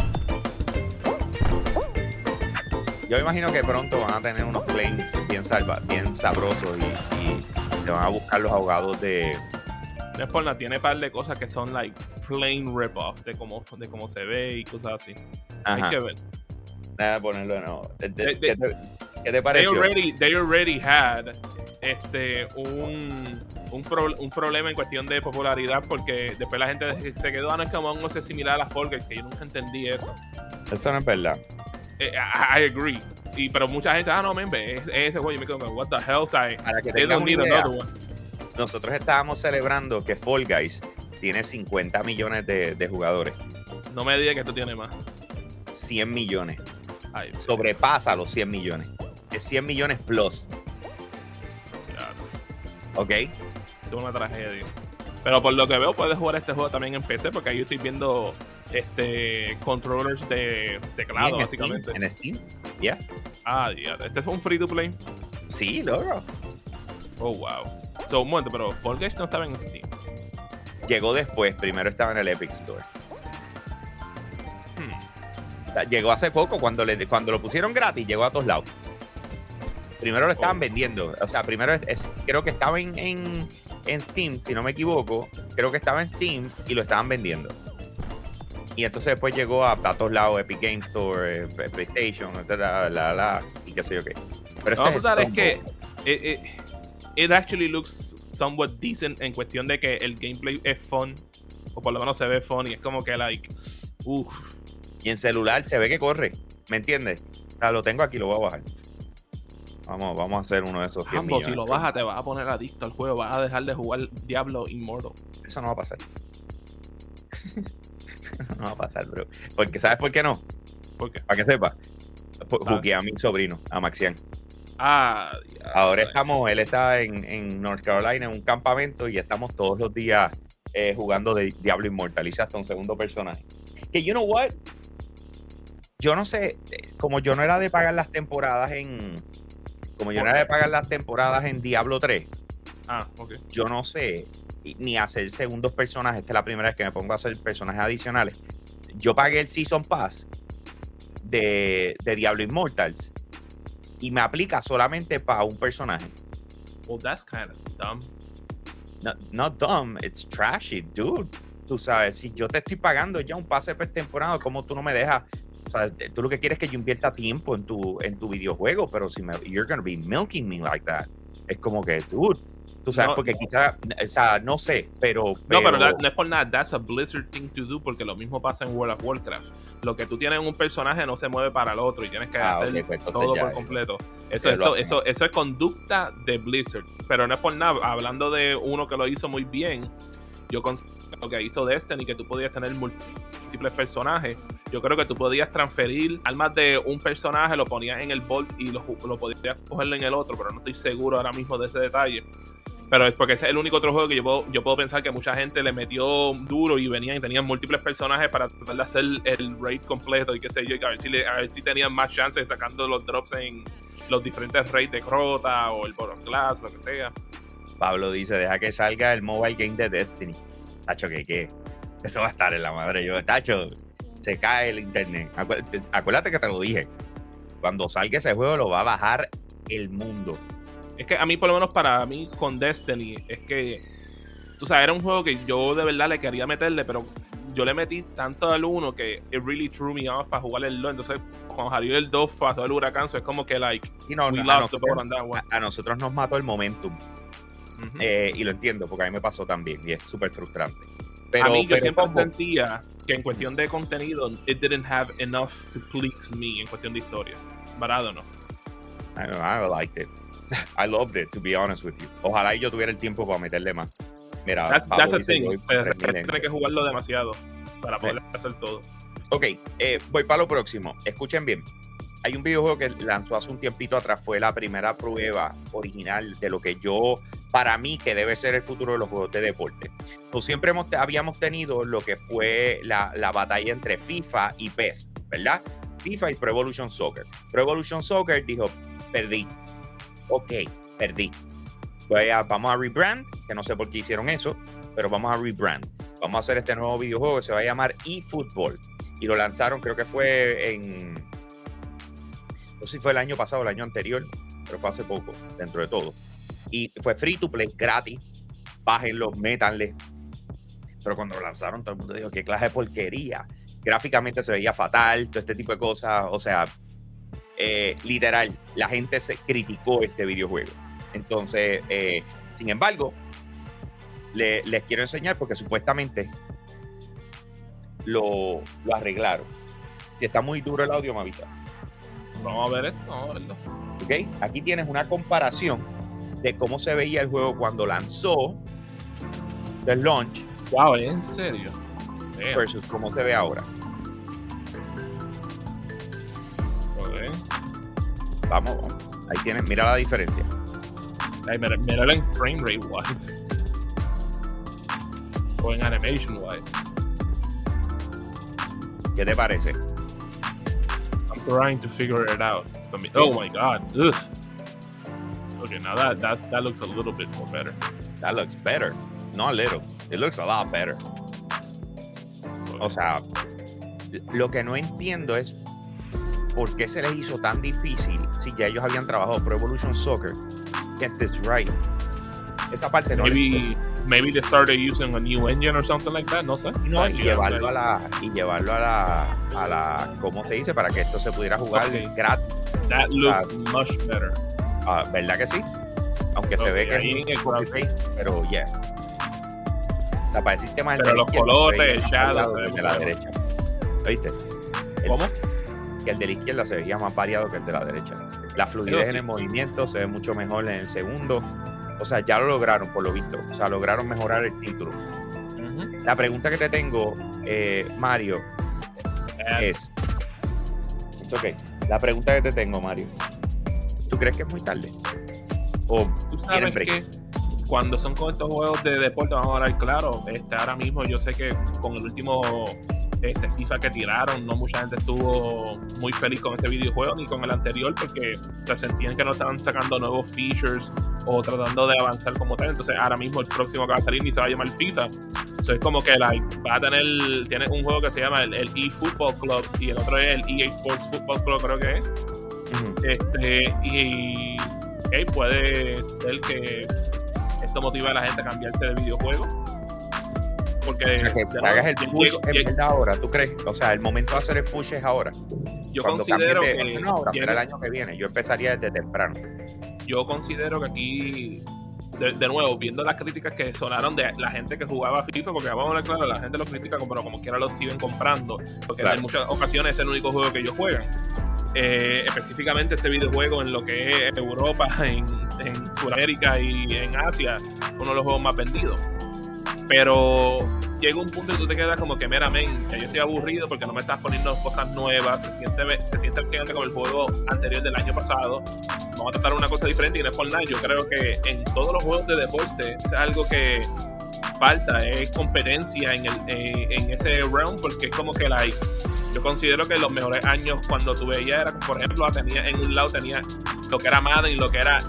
Yo imagino que pronto van a tener unos claims bien, salva, bien sabrosos y, y le van a buscar los abogados de. No es por nada, tiene par de cosas que son like plain rip-off de cómo, de cómo se ve y cosas así. Hay Ajá, que ver. Déjame ponerlo de nuevo. Que te- ¿Qué te They pareció? already, they already had este, un, un, pro- un problema en cuestión de popularidad porque después la gente se quedó, ah, no es que Among Us es similar a las Fall Guys, que yo nunca entendí eso. Eso no es verdad. Eh, I, I agree. Y, pero mucha gente, ah, no, men, es, es ese juego. Yo me quedo con, what the hell, ¿sabes? Para que tengas don't una need idea, another one. nosotros estábamos celebrando que Fall Guys tiene 50 millones de, de jugadores. No me digas que esto tiene más. 100 millones. Ay, Sobrepasa los 100 millones. Es 100 millones plus. ¿Ok? Es una tragedia. Pero por lo que veo, puedes jugar este juego también en PC, porque ahí yo estoy viendo este controllers de teclado, Steam, básicamente. En Steam. Ya. Ah, ya. Este es un free to play. Sí, loco. Oh, wow. So, un momento, pero Fall Guys no estaba en Steam. Llegó después. Primero estaba en el Epic Store. Hmm. Llegó hace poco, cuando, le, cuando lo pusieron gratis, llegó a todos lados. Primero lo estaban vendiendo. O sea, primero es- es- creo que estaba en, en, en Steam, si no me equivoco. Creo que estaba en Steam y lo estaban vendiendo. Y entonces después llegó a, a todos lados, Epic Game Store, eh, PlayStation, etcétera, la, la, y qué sé yo qué. Pero que este es Stomp que it, it- it actually looks somewhat decent en cuestión de que el gameplay es fun, o por lo menos se ve fun, y es como que, like, uff. Y en celular se ve que corre, ¿me entiendes? O sea, lo tengo aquí, lo voy a bajar. Vamos, vamos a hacer uno de esos 100 Ambos, si lo bajas, te vas a poner adicto al juego, vas a dejar de jugar Diablo Immortal. Eso no va a pasar. Eso no va a pasar, bro. Porque, ¿sabes por qué no? ¿Por qué? Para que sepa. Jugué a mi sobrino, a Maxian. Ah, Ahora estamos, él está en, en North Carolina en un campamento y estamos todos los días eh, jugando de Diablo Inmortal. Hice hasta un segundo personaje. Que, you know what? Yo no sé, eh, como yo no era de pagar las temporadas en. Como yo no de pagar las temporadas en Diablo 3, Ah, ok. yo no sé ni hacer segundos personajes. Esta es la primera vez que me pongo a hacer personajes adicionales. Yo pagué el Season Pass de, de Diablo Immortals y me aplica solamente para un personaje. Well, that's kind of dumb. No, not dumb, it's trashy, dude. Tú sabes, si yo te estoy pagando ya un pase por temporada, ¿cómo tú no me dejas? Sea, tú lo que quieres es que yo invierta tiempo en tu, en tu videojuego, pero si me, you're gonna be milking me like that, es como que, dude, tú sabes, No. porque quizás, o sea, no sé, pero. No, pero pero- that- no es por nada, that's a Blizzard thing to do, porque lo mismo pasa en World of Warcraft. Lo que tú tienes en un personaje no se mueve para el otro y tienes que Ah, hacer ok, pues todo ya, por completo. Eso, eso, eso, eso es conducta de Blizzard. Pero no es por nada. Hablando de uno que lo hizo muy bien, yo considero lo que hizo Destiny, que tú podías tener múltiples personajes. Yo creo que tú podías transferir armas de un personaje, lo ponías en el Vault y lo, lo podías cogerlo en el otro, pero no estoy seguro ahora mismo de ese detalle. Pero es porque ese es el único otro juego que yo puedo, yo puedo pensar que mucha gente le metió duro y venían y tenían múltiples personajes para tratar de hacer el raid completo y qué sé yo, y a ver si, le- a ver si tenían más chances sacando los drops en los diferentes raids de Crota o el Bottom Class, lo que sea. Pablo dice, deja que salga el mobile game de Destiny. Tacho, que qué. Eso va a estar en la madre. Yo, Tacho, se cae el internet. Acuérdate, acuérdate que te lo dije. Cuando salga ese juego lo va a bajar el mundo. Es que a mí, por lo menos para mí, con Destiny, es que, tú sabes, era un juego que yo de verdad le quería meterle, pero yo le metí tanto al 1 que it really threw me off para jugar el 2. Entonces, cuando salió el 2 pasó el huracán, so es como que, like, Y no, we a, lost the nosotros, that one. a- nosotros nos mató el momentum. Eh, y lo entiendo, porque a mí me pasó también. Y es súper frustrante. Pero, a mí yo pero siempre como- sentía que en cuestión de contenido, it didn't have enough to please me en cuestión de historia. But I don't know. I, I liked it. I loved it, to be honest with you. Ojalá y yo tuviera el tiempo para meterle más. Mira, That's, Pablo that's the dice, thing. Pero en- Tienes que jugarlo demasiado para poder hacer todo. Ok, eh, voy para lo próximo. Escuchen bien. Hay un videojuego que lanzó hace un tiempito atrás, fue la primera prueba original de lo que yo, para mí, que debe ser el futuro de los juegos de deporte. Pues siempre hemos, habíamos tenido lo que fue la, la batalla entre FIFA y PES, ¿verdad? FIFA y Pro Evolution Soccer. Pro Evolution Soccer dijo, perdí. Ok, perdí. A- vamos a rebrand, que no sé por qué hicieron eso, pero vamos a rebrand. Vamos a hacer este nuevo videojuego que se va a llamar eFootball y lo lanzaron, creo que fue en. No sé si fue el año pasado o el año anterior, pero fue hace poco, dentro de todo. Y fue free to play, gratis. Bájenlo, métanle. Pero cuando lo lanzaron, todo el mundo dijo: ¿Qué clase de porquería? Gráficamente se veía fatal, todo este tipo de cosas. O sea, eh, literal, la gente se criticó este videojuego. Entonces, eh, sin embargo, le- les quiero enseñar porque supuestamente lo, lo arreglaron. Si está muy duro el audio, me avisa. Vamos a ver esto, vamos a verlo. ¿ok? Aquí tienes una comparación de cómo se veía el juego cuando lanzó el launch Wow, ¿en serio? Damn, versus cómo se ve ahora. Vamos, vamos. ahí tienes, mira la diferencia. Ay, mira, míralo en frame rate wise. O en animation wise. ¿Qué te parece? Trying to figure it out. Me- oh my god. Ugh. Okay, now that, that that looks a little bit more better. That looks better. Not a little. It looks a lot better. O sea, lo que no entiendo es por qué se les hizo tan difícil si ya ellos habían trabajado Pro Evolution Soccer. Get this right. Esa parte no les- maybe they started using a new engine or something like that. No sé. No, y llevarlo a la, y llevarlo a la, a la, ¿cómo se dice? Para que esto se pudiera jugar Ok. gratis. That looks much better. Ah, ¿Verdad que sí? Aunque se Ok, ve que es un copy paste, pero yeah. O sea, para el sistema Pero los la colores, se el shadow, se de la derecha. ¿Oíste? El- ¿Cómo? Que el de la izquierda se veía más variado que el de la derecha. La fluidez en el movimiento se ve mucho mejor en el segundo. O sea, ya lo lograron, por lo visto. O sea, lograron mejorar el título. La pregunta que te tengo, eh, Mario, And es. It's okay. La pregunta que te tengo, Mario. ¿Tú crees que es muy tarde? O Tú sabes break. que cuando son con estos juegos de deporte, vamos a hablar claro, este, ahora mismo yo sé que con el último este, FIFA que tiraron, no mucha gente estuvo muy feliz con ese videojuego ni con el anterior porque se sentían que no estaban sacando nuevos features o tratando de avanzar como tal. Entonces ahora mismo el próximo que va a salir ni se va a llamar FIFA. Eso es como que like, va a tener, tiene un juego que se llama el, el eFootball Club y el otro es el EA Sports Football Club, creo que es. Ujú. Este, y ok, puede ser que esto motive a la gente a cambiarse de videojuego. Porque O sea, que de nuevo, hagas el push yo- en verdad ahora, ¿tú crees? O sea, el momento de hacer el push es ahora. yo Cuando considero de, que no, ahora, será el año que viene. Yo empezaría desde temprano. yo considero que aquí de, de nuevo viendo las críticas que sonaron de la gente que jugaba FIFA porque vamos a hablar claro la gente lo critica pero como quiera lo siguen comprando porque Claro. en muchas ocasiones es el único juego que ellos juegan Eh, específicamente este videojuego en lo que es Europa en, en Sudamérica y en Asia uno de los juegos más vendidos pero llega un punto y tú te quedas como que meramente yo estoy aburrido porque no me estás poniendo cosas nuevas se siente se siente básicamente como el juego anterior del año pasado vamos a tratar una cosa diferente y no es por nada. Yo creo que en todos los juegos de deporte es algo que falta, es competencia en, el, eh, en ese realm, porque es como que like, yo considero que los mejores años cuando tú veías era, por ejemplo, tenía en un lado tenía lo que era Madden y lo que era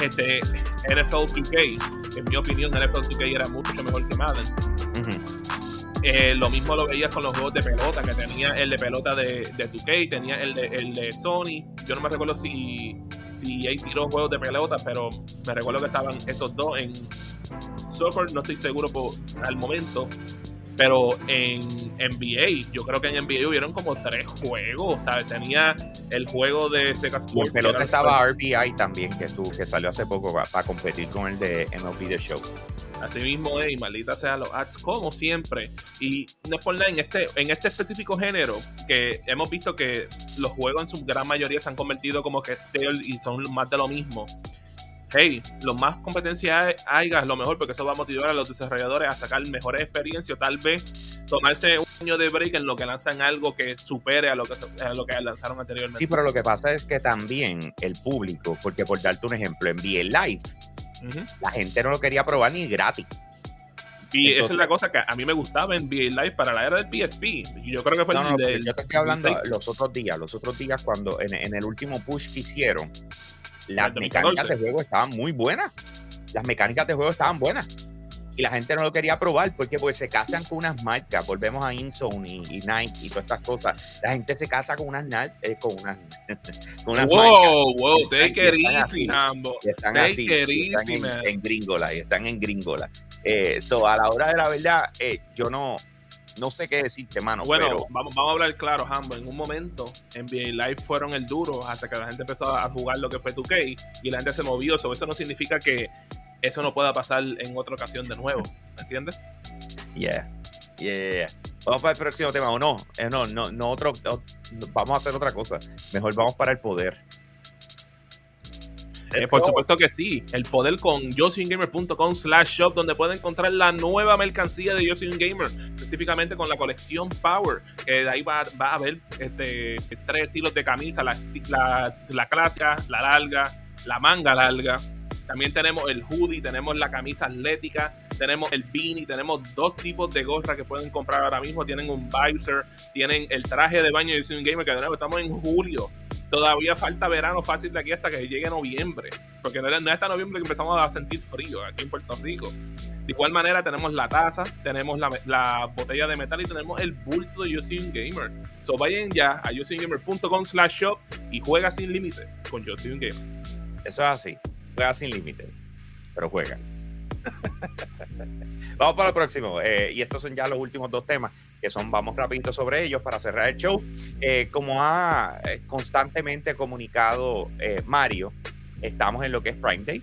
este NFL 2K. En mi opinión, NFL 2K era mucho mejor que Madden. Eh, lo mismo lo veías con los juegos de pelota, que tenía el de pelota de, de 2K, tenía el de, el de Sony. Yo no me recuerdo si, si hay tiró juegos de pelota, pero me recuerdo que estaban esos dos en Soccer, no estoy seguro por, al momento. Pero en NBA, yo creo que en NBA hubieron como tres juegos, ¿sabes? Tenía el juego de Sega Y Sports. en pelota estaba RBI también, que, tú, que salió hace poco para competir con el de MLB The Show. Así mismo es, y maldita sea los ads, como siempre. Y no es por nada, en este, en este específico género, que hemos visto que los juegos en su gran mayoría se han convertido como que stale y son más de lo mismo. Hey, lo más competencia haya, lo mejor, porque eso va a motivar a los desarrolladores a sacar mejores experiencias, tal vez tomarse un año de break en lo que lanzan algo que supere a lo que, a lo que lanzaron anteriormente. Sí, pero lo que pasa es que también el público, porque por darte un ejemplo, en VA Live, la gente no lo quería probar ni gratis. Y esa es la cosa que a mí me gustaba en VA Live para la era del PSP. Yo creo que fue No, el no, del- yo te estoy hablando 16. los otros días, los otros días cuando en, en el último push que hicieron, las El 2014. mecánicas de juego estaban muy buenas. Las mecánicas de juego estaban buenas. Y la gente no lo quería probar porque pues se casan con unas marcas. Volvemos a Inzone y, y Nike y todas estas cosas. La gente se casa con unas, eh, con unas, con unas marcas. Wow, wow, take it easy, Hambo. Están Take así, it están en, en gringola, y están en gringola. Eh, so, a la hora de la verdad, eh, yo no, no sé qué decirte, mano. Bueno, pero vamos, vamos a hablar claro, Hambo. En un momento, NBA Live fueron el duro hasta que la gente empezó a jugar lo que fue 2K y la gente se movió. So, eso no significa que eso no pueda pasar en otra ocasión de nuevo. ¿Me entiendes? Yeah. Yeah, yeah. Vamos para el próximo tema, o no, Eh, no, no, no otro, o- vamos a hacer otra cosa. Mejor vamos para el poder. Eh, por supuesto que sí. El poder con yosingamer.com slash shop, donde pueden encontrar la nueva mercancía de Yosin Gamer, específicamente con la colección Power, que de ahí va, va a haber este, tres estilos de camisa, la, la, la clásica, la larga, la manga larga. También tenemos el hoodie, tenemos la camisa atlética, tenemos el beanie, tenemos dos tipos de gorra que pueden comprar ahora mismo. Tienen un visor, tienen el traje de baño de Gamer, que de nuevo estamos en julio. Todavía falta verano fácil de aquí hasta que llegue noviembre. Porque no es hasta noviembre que empezamos a sentir frío aquí en Puerto Rico. De igual manera, tenemos la taza, tenemos la, la botella de metal y tenemos el bulto de Yosin Gamer. So vayan ya a yosingamer.com slash shop y juega sin límite con Yosin Gamer. Eso es así. Juega sin límite. Pero juega. vamos para el próximo. eh, y estos son ya los últimos dos temas, que son, vamos rapidito sobre ellos para cerrar el show. Eh, como ha eh, constantemente comunicado eh, Mario, estamos en lo que es Prime Day.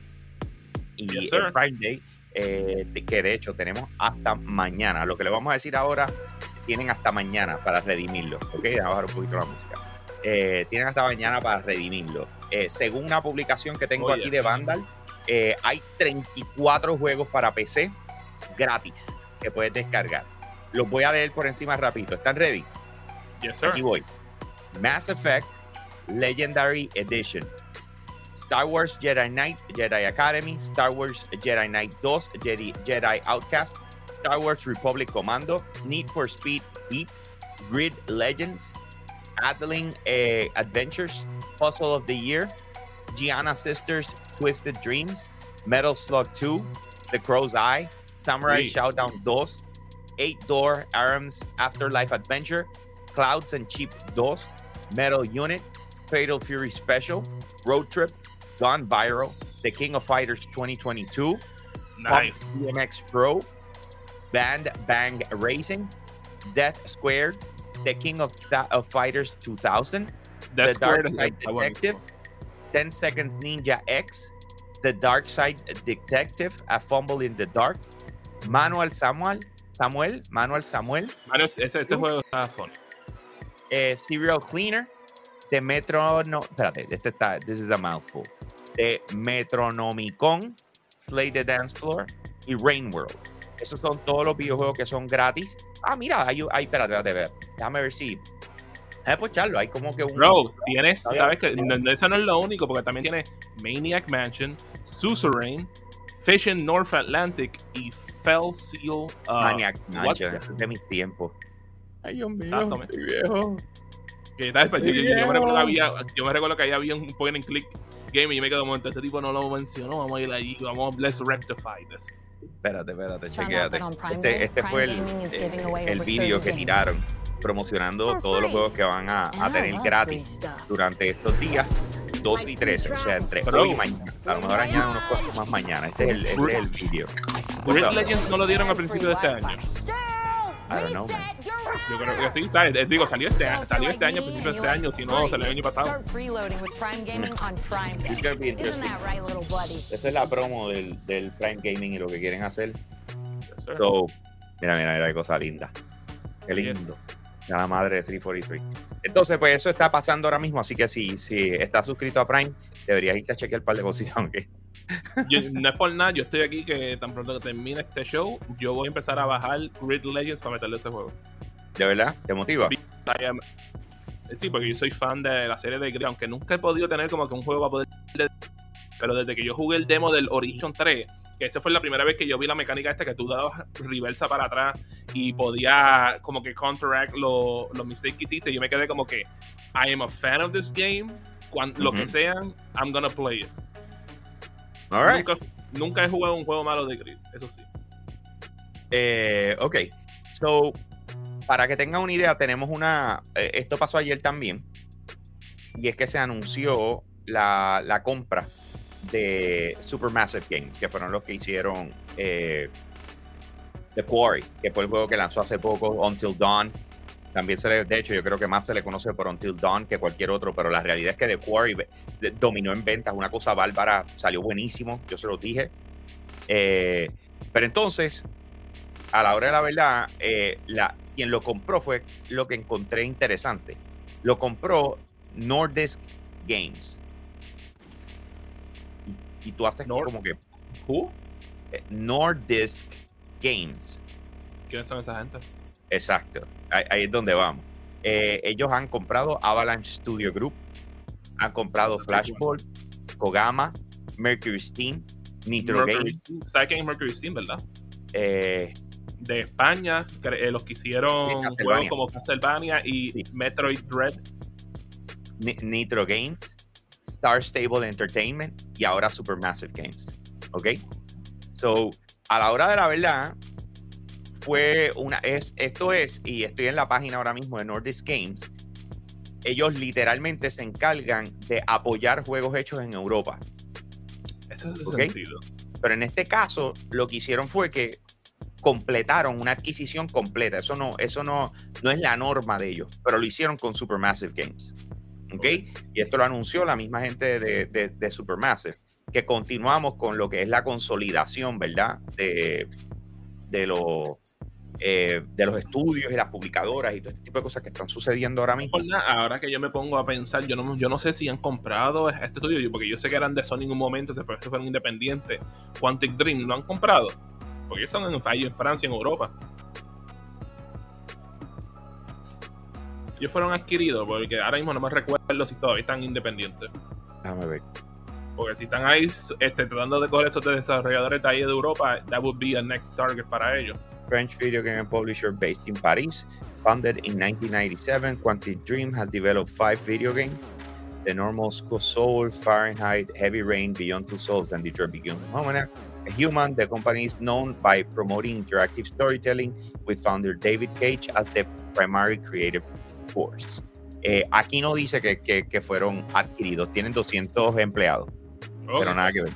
Y Yes, el Prime Day, eh, que de hecho tenemos hasta mañana. Lo que le vamos a decir ahora, tienen hasta mañana para redimirlo. Ok, Vamos a bajar un poquito la música. Eh, tienen hasta mañana para redimirlo. Según una publicación que tengo Oh, aquí yeah. de Vandal, eh, hay 34 juegos para PC gratis que puedes descargar. Los voy a leer por encima rapidito. ¿Están ready? Yes, sir. Aquí voy. Mass Effect Legendary Edition. Star Wars Jedi Knight, Jedi Academy, Star Wars Jedi Knight 2, Jedi, Jedi Outcast, Star Wars Republic Commando, Need for Speed Heat, Grid Legends, Adling eh, Adventures, Puzzle of the Year, Gianna Sisters Twisted Dreams, Metal Slug 2, The Crow's Eye, Samurai Uy. Showdown 2, Eight Door Arms Afterlife Adventure, Clouds and Cheap 2, Metal Unit, Fatal Fury Special, Road Trip, Gone Viral, The King of Fighters 2022, Nice. Pump BMX Pro, Band Bang Racing, Death Squared, The King of, Tha- of Fighters 2000, That's The Dark Side. Detective, 10 Seconds Ninja X, The Dark Side Detective, A Fumble in the Dark, Manuel Samuel, Samuel, Manuel Samuel, Mario, ese, ese juego está funny. eh, Serial Cleaner, de Metro, no, espérate, este está, this is a mouthful, de Metronomicon, Slay the Dance Floor y Rain World. Esos son todos los videojuegos que son gratis. Ah, mira, hay, hay espérate, espérate, espérate. déjame ver si, déjame pocharlo, hay como que un... Bro, tienes, sabes que no- no, eso no es lo único, porque también tiene Maniac Mansion, Suzerain, Fishing North Atlantic y Fell Seal. uh, Maniac Mansion, es de mis tiempos. Ay, Dios mío, estoy viejo. que, ¿sabes? Pues, yo, yo- yo me Viejo. recuerdo que había, yo me recuerdo que ahí había un point and click game y yo me quedo un momento, este tipo no lo mencionó, vamos a ir allí, vamos, let's rectify this. Espérate, espérate, chequéate. Este, este fue el, eh, el over vídeo 30 que tiraron promocionando todos los juegos que van a, a tener gratis durante estos días 2 y 13, o sea, entre hoy y mañana. A lo mejor añaden unos cuantos más mañana. Este es el, este es el vídeo. Legends no lo dieron al principio de este año. I don't know, man. Yo creo que sí, ¿sabes? Eh, Digo, salió este, año- salió este año, al principio de este año, si no, salió el año pasado. It's gonna be interesting. Esa es la promo del, del Prime Gaming y lo que quieren hacer. Yes, sir. So, mira, mira, mira qué cosa linda. Qué Yes. lindo. Ya la madre de 343. Entonces, pues eso está pasando ahora mismo. Así que si, si estás suscrito a Prime, deberías irte a chequear un par de cositas. aunque Yo- no es por nada, yo estoy aquí que tan pronto que termine este show, yo voy a empezar a bajar Grid Legends para meterle ese juego. ¿De verdad? ¿Te motiva? Sí, porque yo soy fan de la serie de Grid, aunque nunca he podido tener como que un juego para poder... Pero desde que yo jugué el demo del Origin 3, que esa fue la primera vez que yo vi la mecánica esta que tú dabas reversa para atrás y podía como que counteract lo- los mistakes que hiciste, yo me quedé como que I am a fan of this game, lo que sean, I'm gonna play it. All right. Nunca, nunca he jugado un juego malo de Grid, eso sí. Eh, ok. So, para que tengan una idea, tenemos una. eh, esto pasó ayer también. Y es que se anunció la, la compra de Supermassive Game, que fueron los que hicieron eh, The Quarry, que fue el juego que lanzó hace poco, Until Dawn. También se le, de hecho, yo creo que más se le conoce por Until Dawn que cualquier otro, pero la realidad es que The Quarry dominó en ventas, una cosa bárbara, salió buenísimo, yo se lo dije. Eh, pero entonces, a la hora de la verdad, eh, la, quien lo compró fue lo que encontré interesante. Lo compró Nordisk Games. Y, y tú haces Nord- como que ¿Who? eh, Nordisk Games. ¿Quiénes son esa gente? Exacto, ahí, ahí es donde vamos. Eh, ellos han comprado Avalanche Studio Group, han comprado Flashpoint, Kogama, Mercury Steam, Nitro Games. ¿Sabes quién es Mercury Steam, verdad? eh, De España, cre- eh, los que hicieron juegos como Castlevania y Sí. Metroid Dread. Ni- Nitro Games, Star Stable Entertainment y ahora Supermassive Games. ¿Ok? So, a la hora de la verdad, fue una. Es, esto es, y estoy en la página ahora mismo de Nordisk Games. Ellos literalmente se encargan de apoyar juegos hechos en Europa. Eso es Ok. sentido. Pero en este caso, lo que hicieron fue que completaron una adquisición completa. Eso no, eso no, no es la norma de ellos, pero lo hicieron con Supermassive Games. ¿Ok? Y esto lo anunció la misma gente de, de, de Supermassive, que continuamos con lo que es la consolidación, ¿verdad? De, de, los eh, de los estudios y las publicadoras y todo este tipo de cosas que están sucediendo ahora mismo. Ahora que yo me pongo a pensar, yo no, yo no sé si han comprado este estudio, porque yo sé que eran de Sony en un momento, se fueron independientes. Quantic Dream, ¿lo han comprado? Porque ellos son en, en Francia, en Europa. Ellos fueron adquiridos, porque ahora mismo no me recuerdo si todavía están independientes. Déjame ver. Porque si están ahí este, tratando de coger esos desarrolladores de ahí de Europa, that would be a next target para ellos. French video game publisher based in Paris. Founded in 1997, Quantic Dream has developed five video games The Normal Soul, Fahrenheit, Heavy Rain, Beyond Two Souls, and Detroit Become Human. Human, the company is known by promoting interactive storytelling with founder David Cage as the primary creative force. Eh, aquí no dice que, que fueron adquiridos, tienen 200 empleados, pero Ok, nada que ver.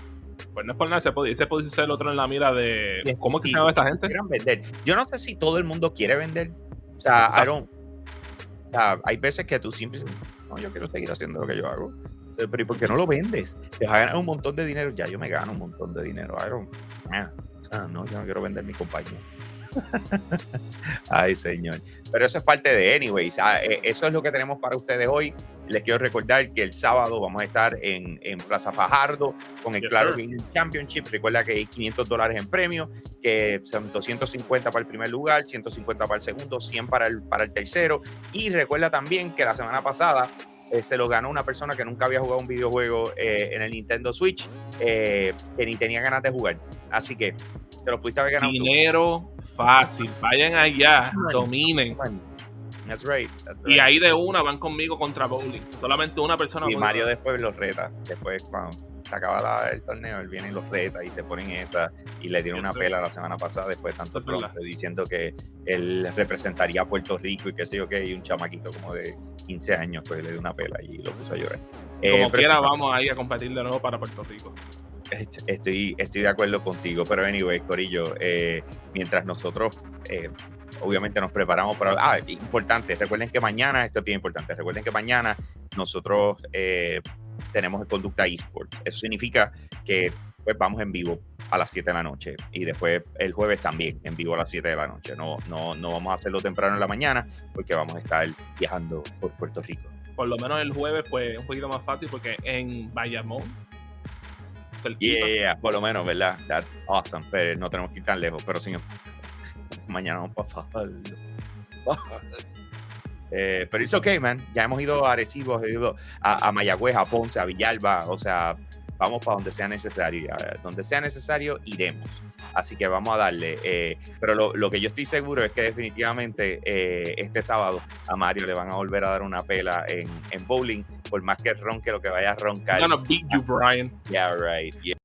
Pues no es por nada, ese puede, ese puede ser el otro en la mira de. Sí, ¿Cómo es que sí, se llama esta gente? vender. Yo no sé si todo el mundo quiere vender. O sea, I don't- o sea, hay veces que tú siempre dices, no, yo quiero seguir haciendo lo que yo hago. Pero ¿y por qué no lo vendes? Te vas a ganar un montón de dinero. Ya yo me gano un montón de dinero. I don't- ah, o sea, no, yo no quiero vender mi compañía. Ay, señor. Pero eso es parte de Anyways. Ah, eh, Eso es lo que tenemos para ustedes hoy. Les quiero recordar que el sábado vamos a estar en, en Plaza Fajardo con el Yes, Claro. Gaming Championship. Recuerda que hay 500 dólares en premio, que son 250 para el primer lugar, 150 para el segundo, 100 para el, para el tercero. Y recuerda también que la semana pasada eh, se lo ganó una persona que nunca había jugado un videojuego eh, en el Nintendo Switch, eh, que ni tenía ganas de jugar. Así que te lo pudiste haber ganado tú. Dinero fácil. Vayan allá, dominen. That's right. that's Y ahí de una van conmigo contra bowling. Solamente una persona. Y Mario después los reta. Después, cuando se acaba la- el torneo, él viene y los reta y se ponen esa. Y le dieron una pela la semana pasada, después de tanto pronto, diciendo que él representaría a Puerto Rico y qué sé yo qué. Y un chamaquito como de 15 años, pues le dio una pela y lo puso a llorar. Eh, Como pero quiera, vamos ahí a competir de nuevo para Puerto Rico. Est- Estoy, estoy de acuerdo contigo, pero anyway, Corillo, eh, mientras nosotros eh, obviamente nos preparamos para... Ah, importante, recuerden que mañana, esto es bien importante, recuerden que mañana nosotros eh, tenemos el Conducta eSport. Eso significa que pues vamos en vivo a las 7 de la noche y después el jueves también en vivo a las 7 de la noche. No, no, no vamos a hacerlo temprano en la mañana porque vamos a estar viajando por Puerto Rico. Por lo menos el jueves, pues un poquito más fácil porque en Bayamón. Cerquita. Yeah, por lo menos, ¿verdad? That's awesome. Pero no tenemos que ir tan lejos, pero sí. Mañana vamos para Fajardo. Eh, pero es ok, man. Ya hemos ido a Arecibo, hemos ido a, a Mayagüez, a Ponce, a Villalba. O sea, vamos para donde sea necesario. Donde sea necesario, iremos. Así que vamos a darle. eh, pero lo, lo que yo estoy seguro es que definitivamente eh, este sábado a Mario le van a volver a dar una pela en, en bowling. Por más que ronque lo que vaya a roncar. I'm gonna beat you, Brian. Yeah, right. Yeah.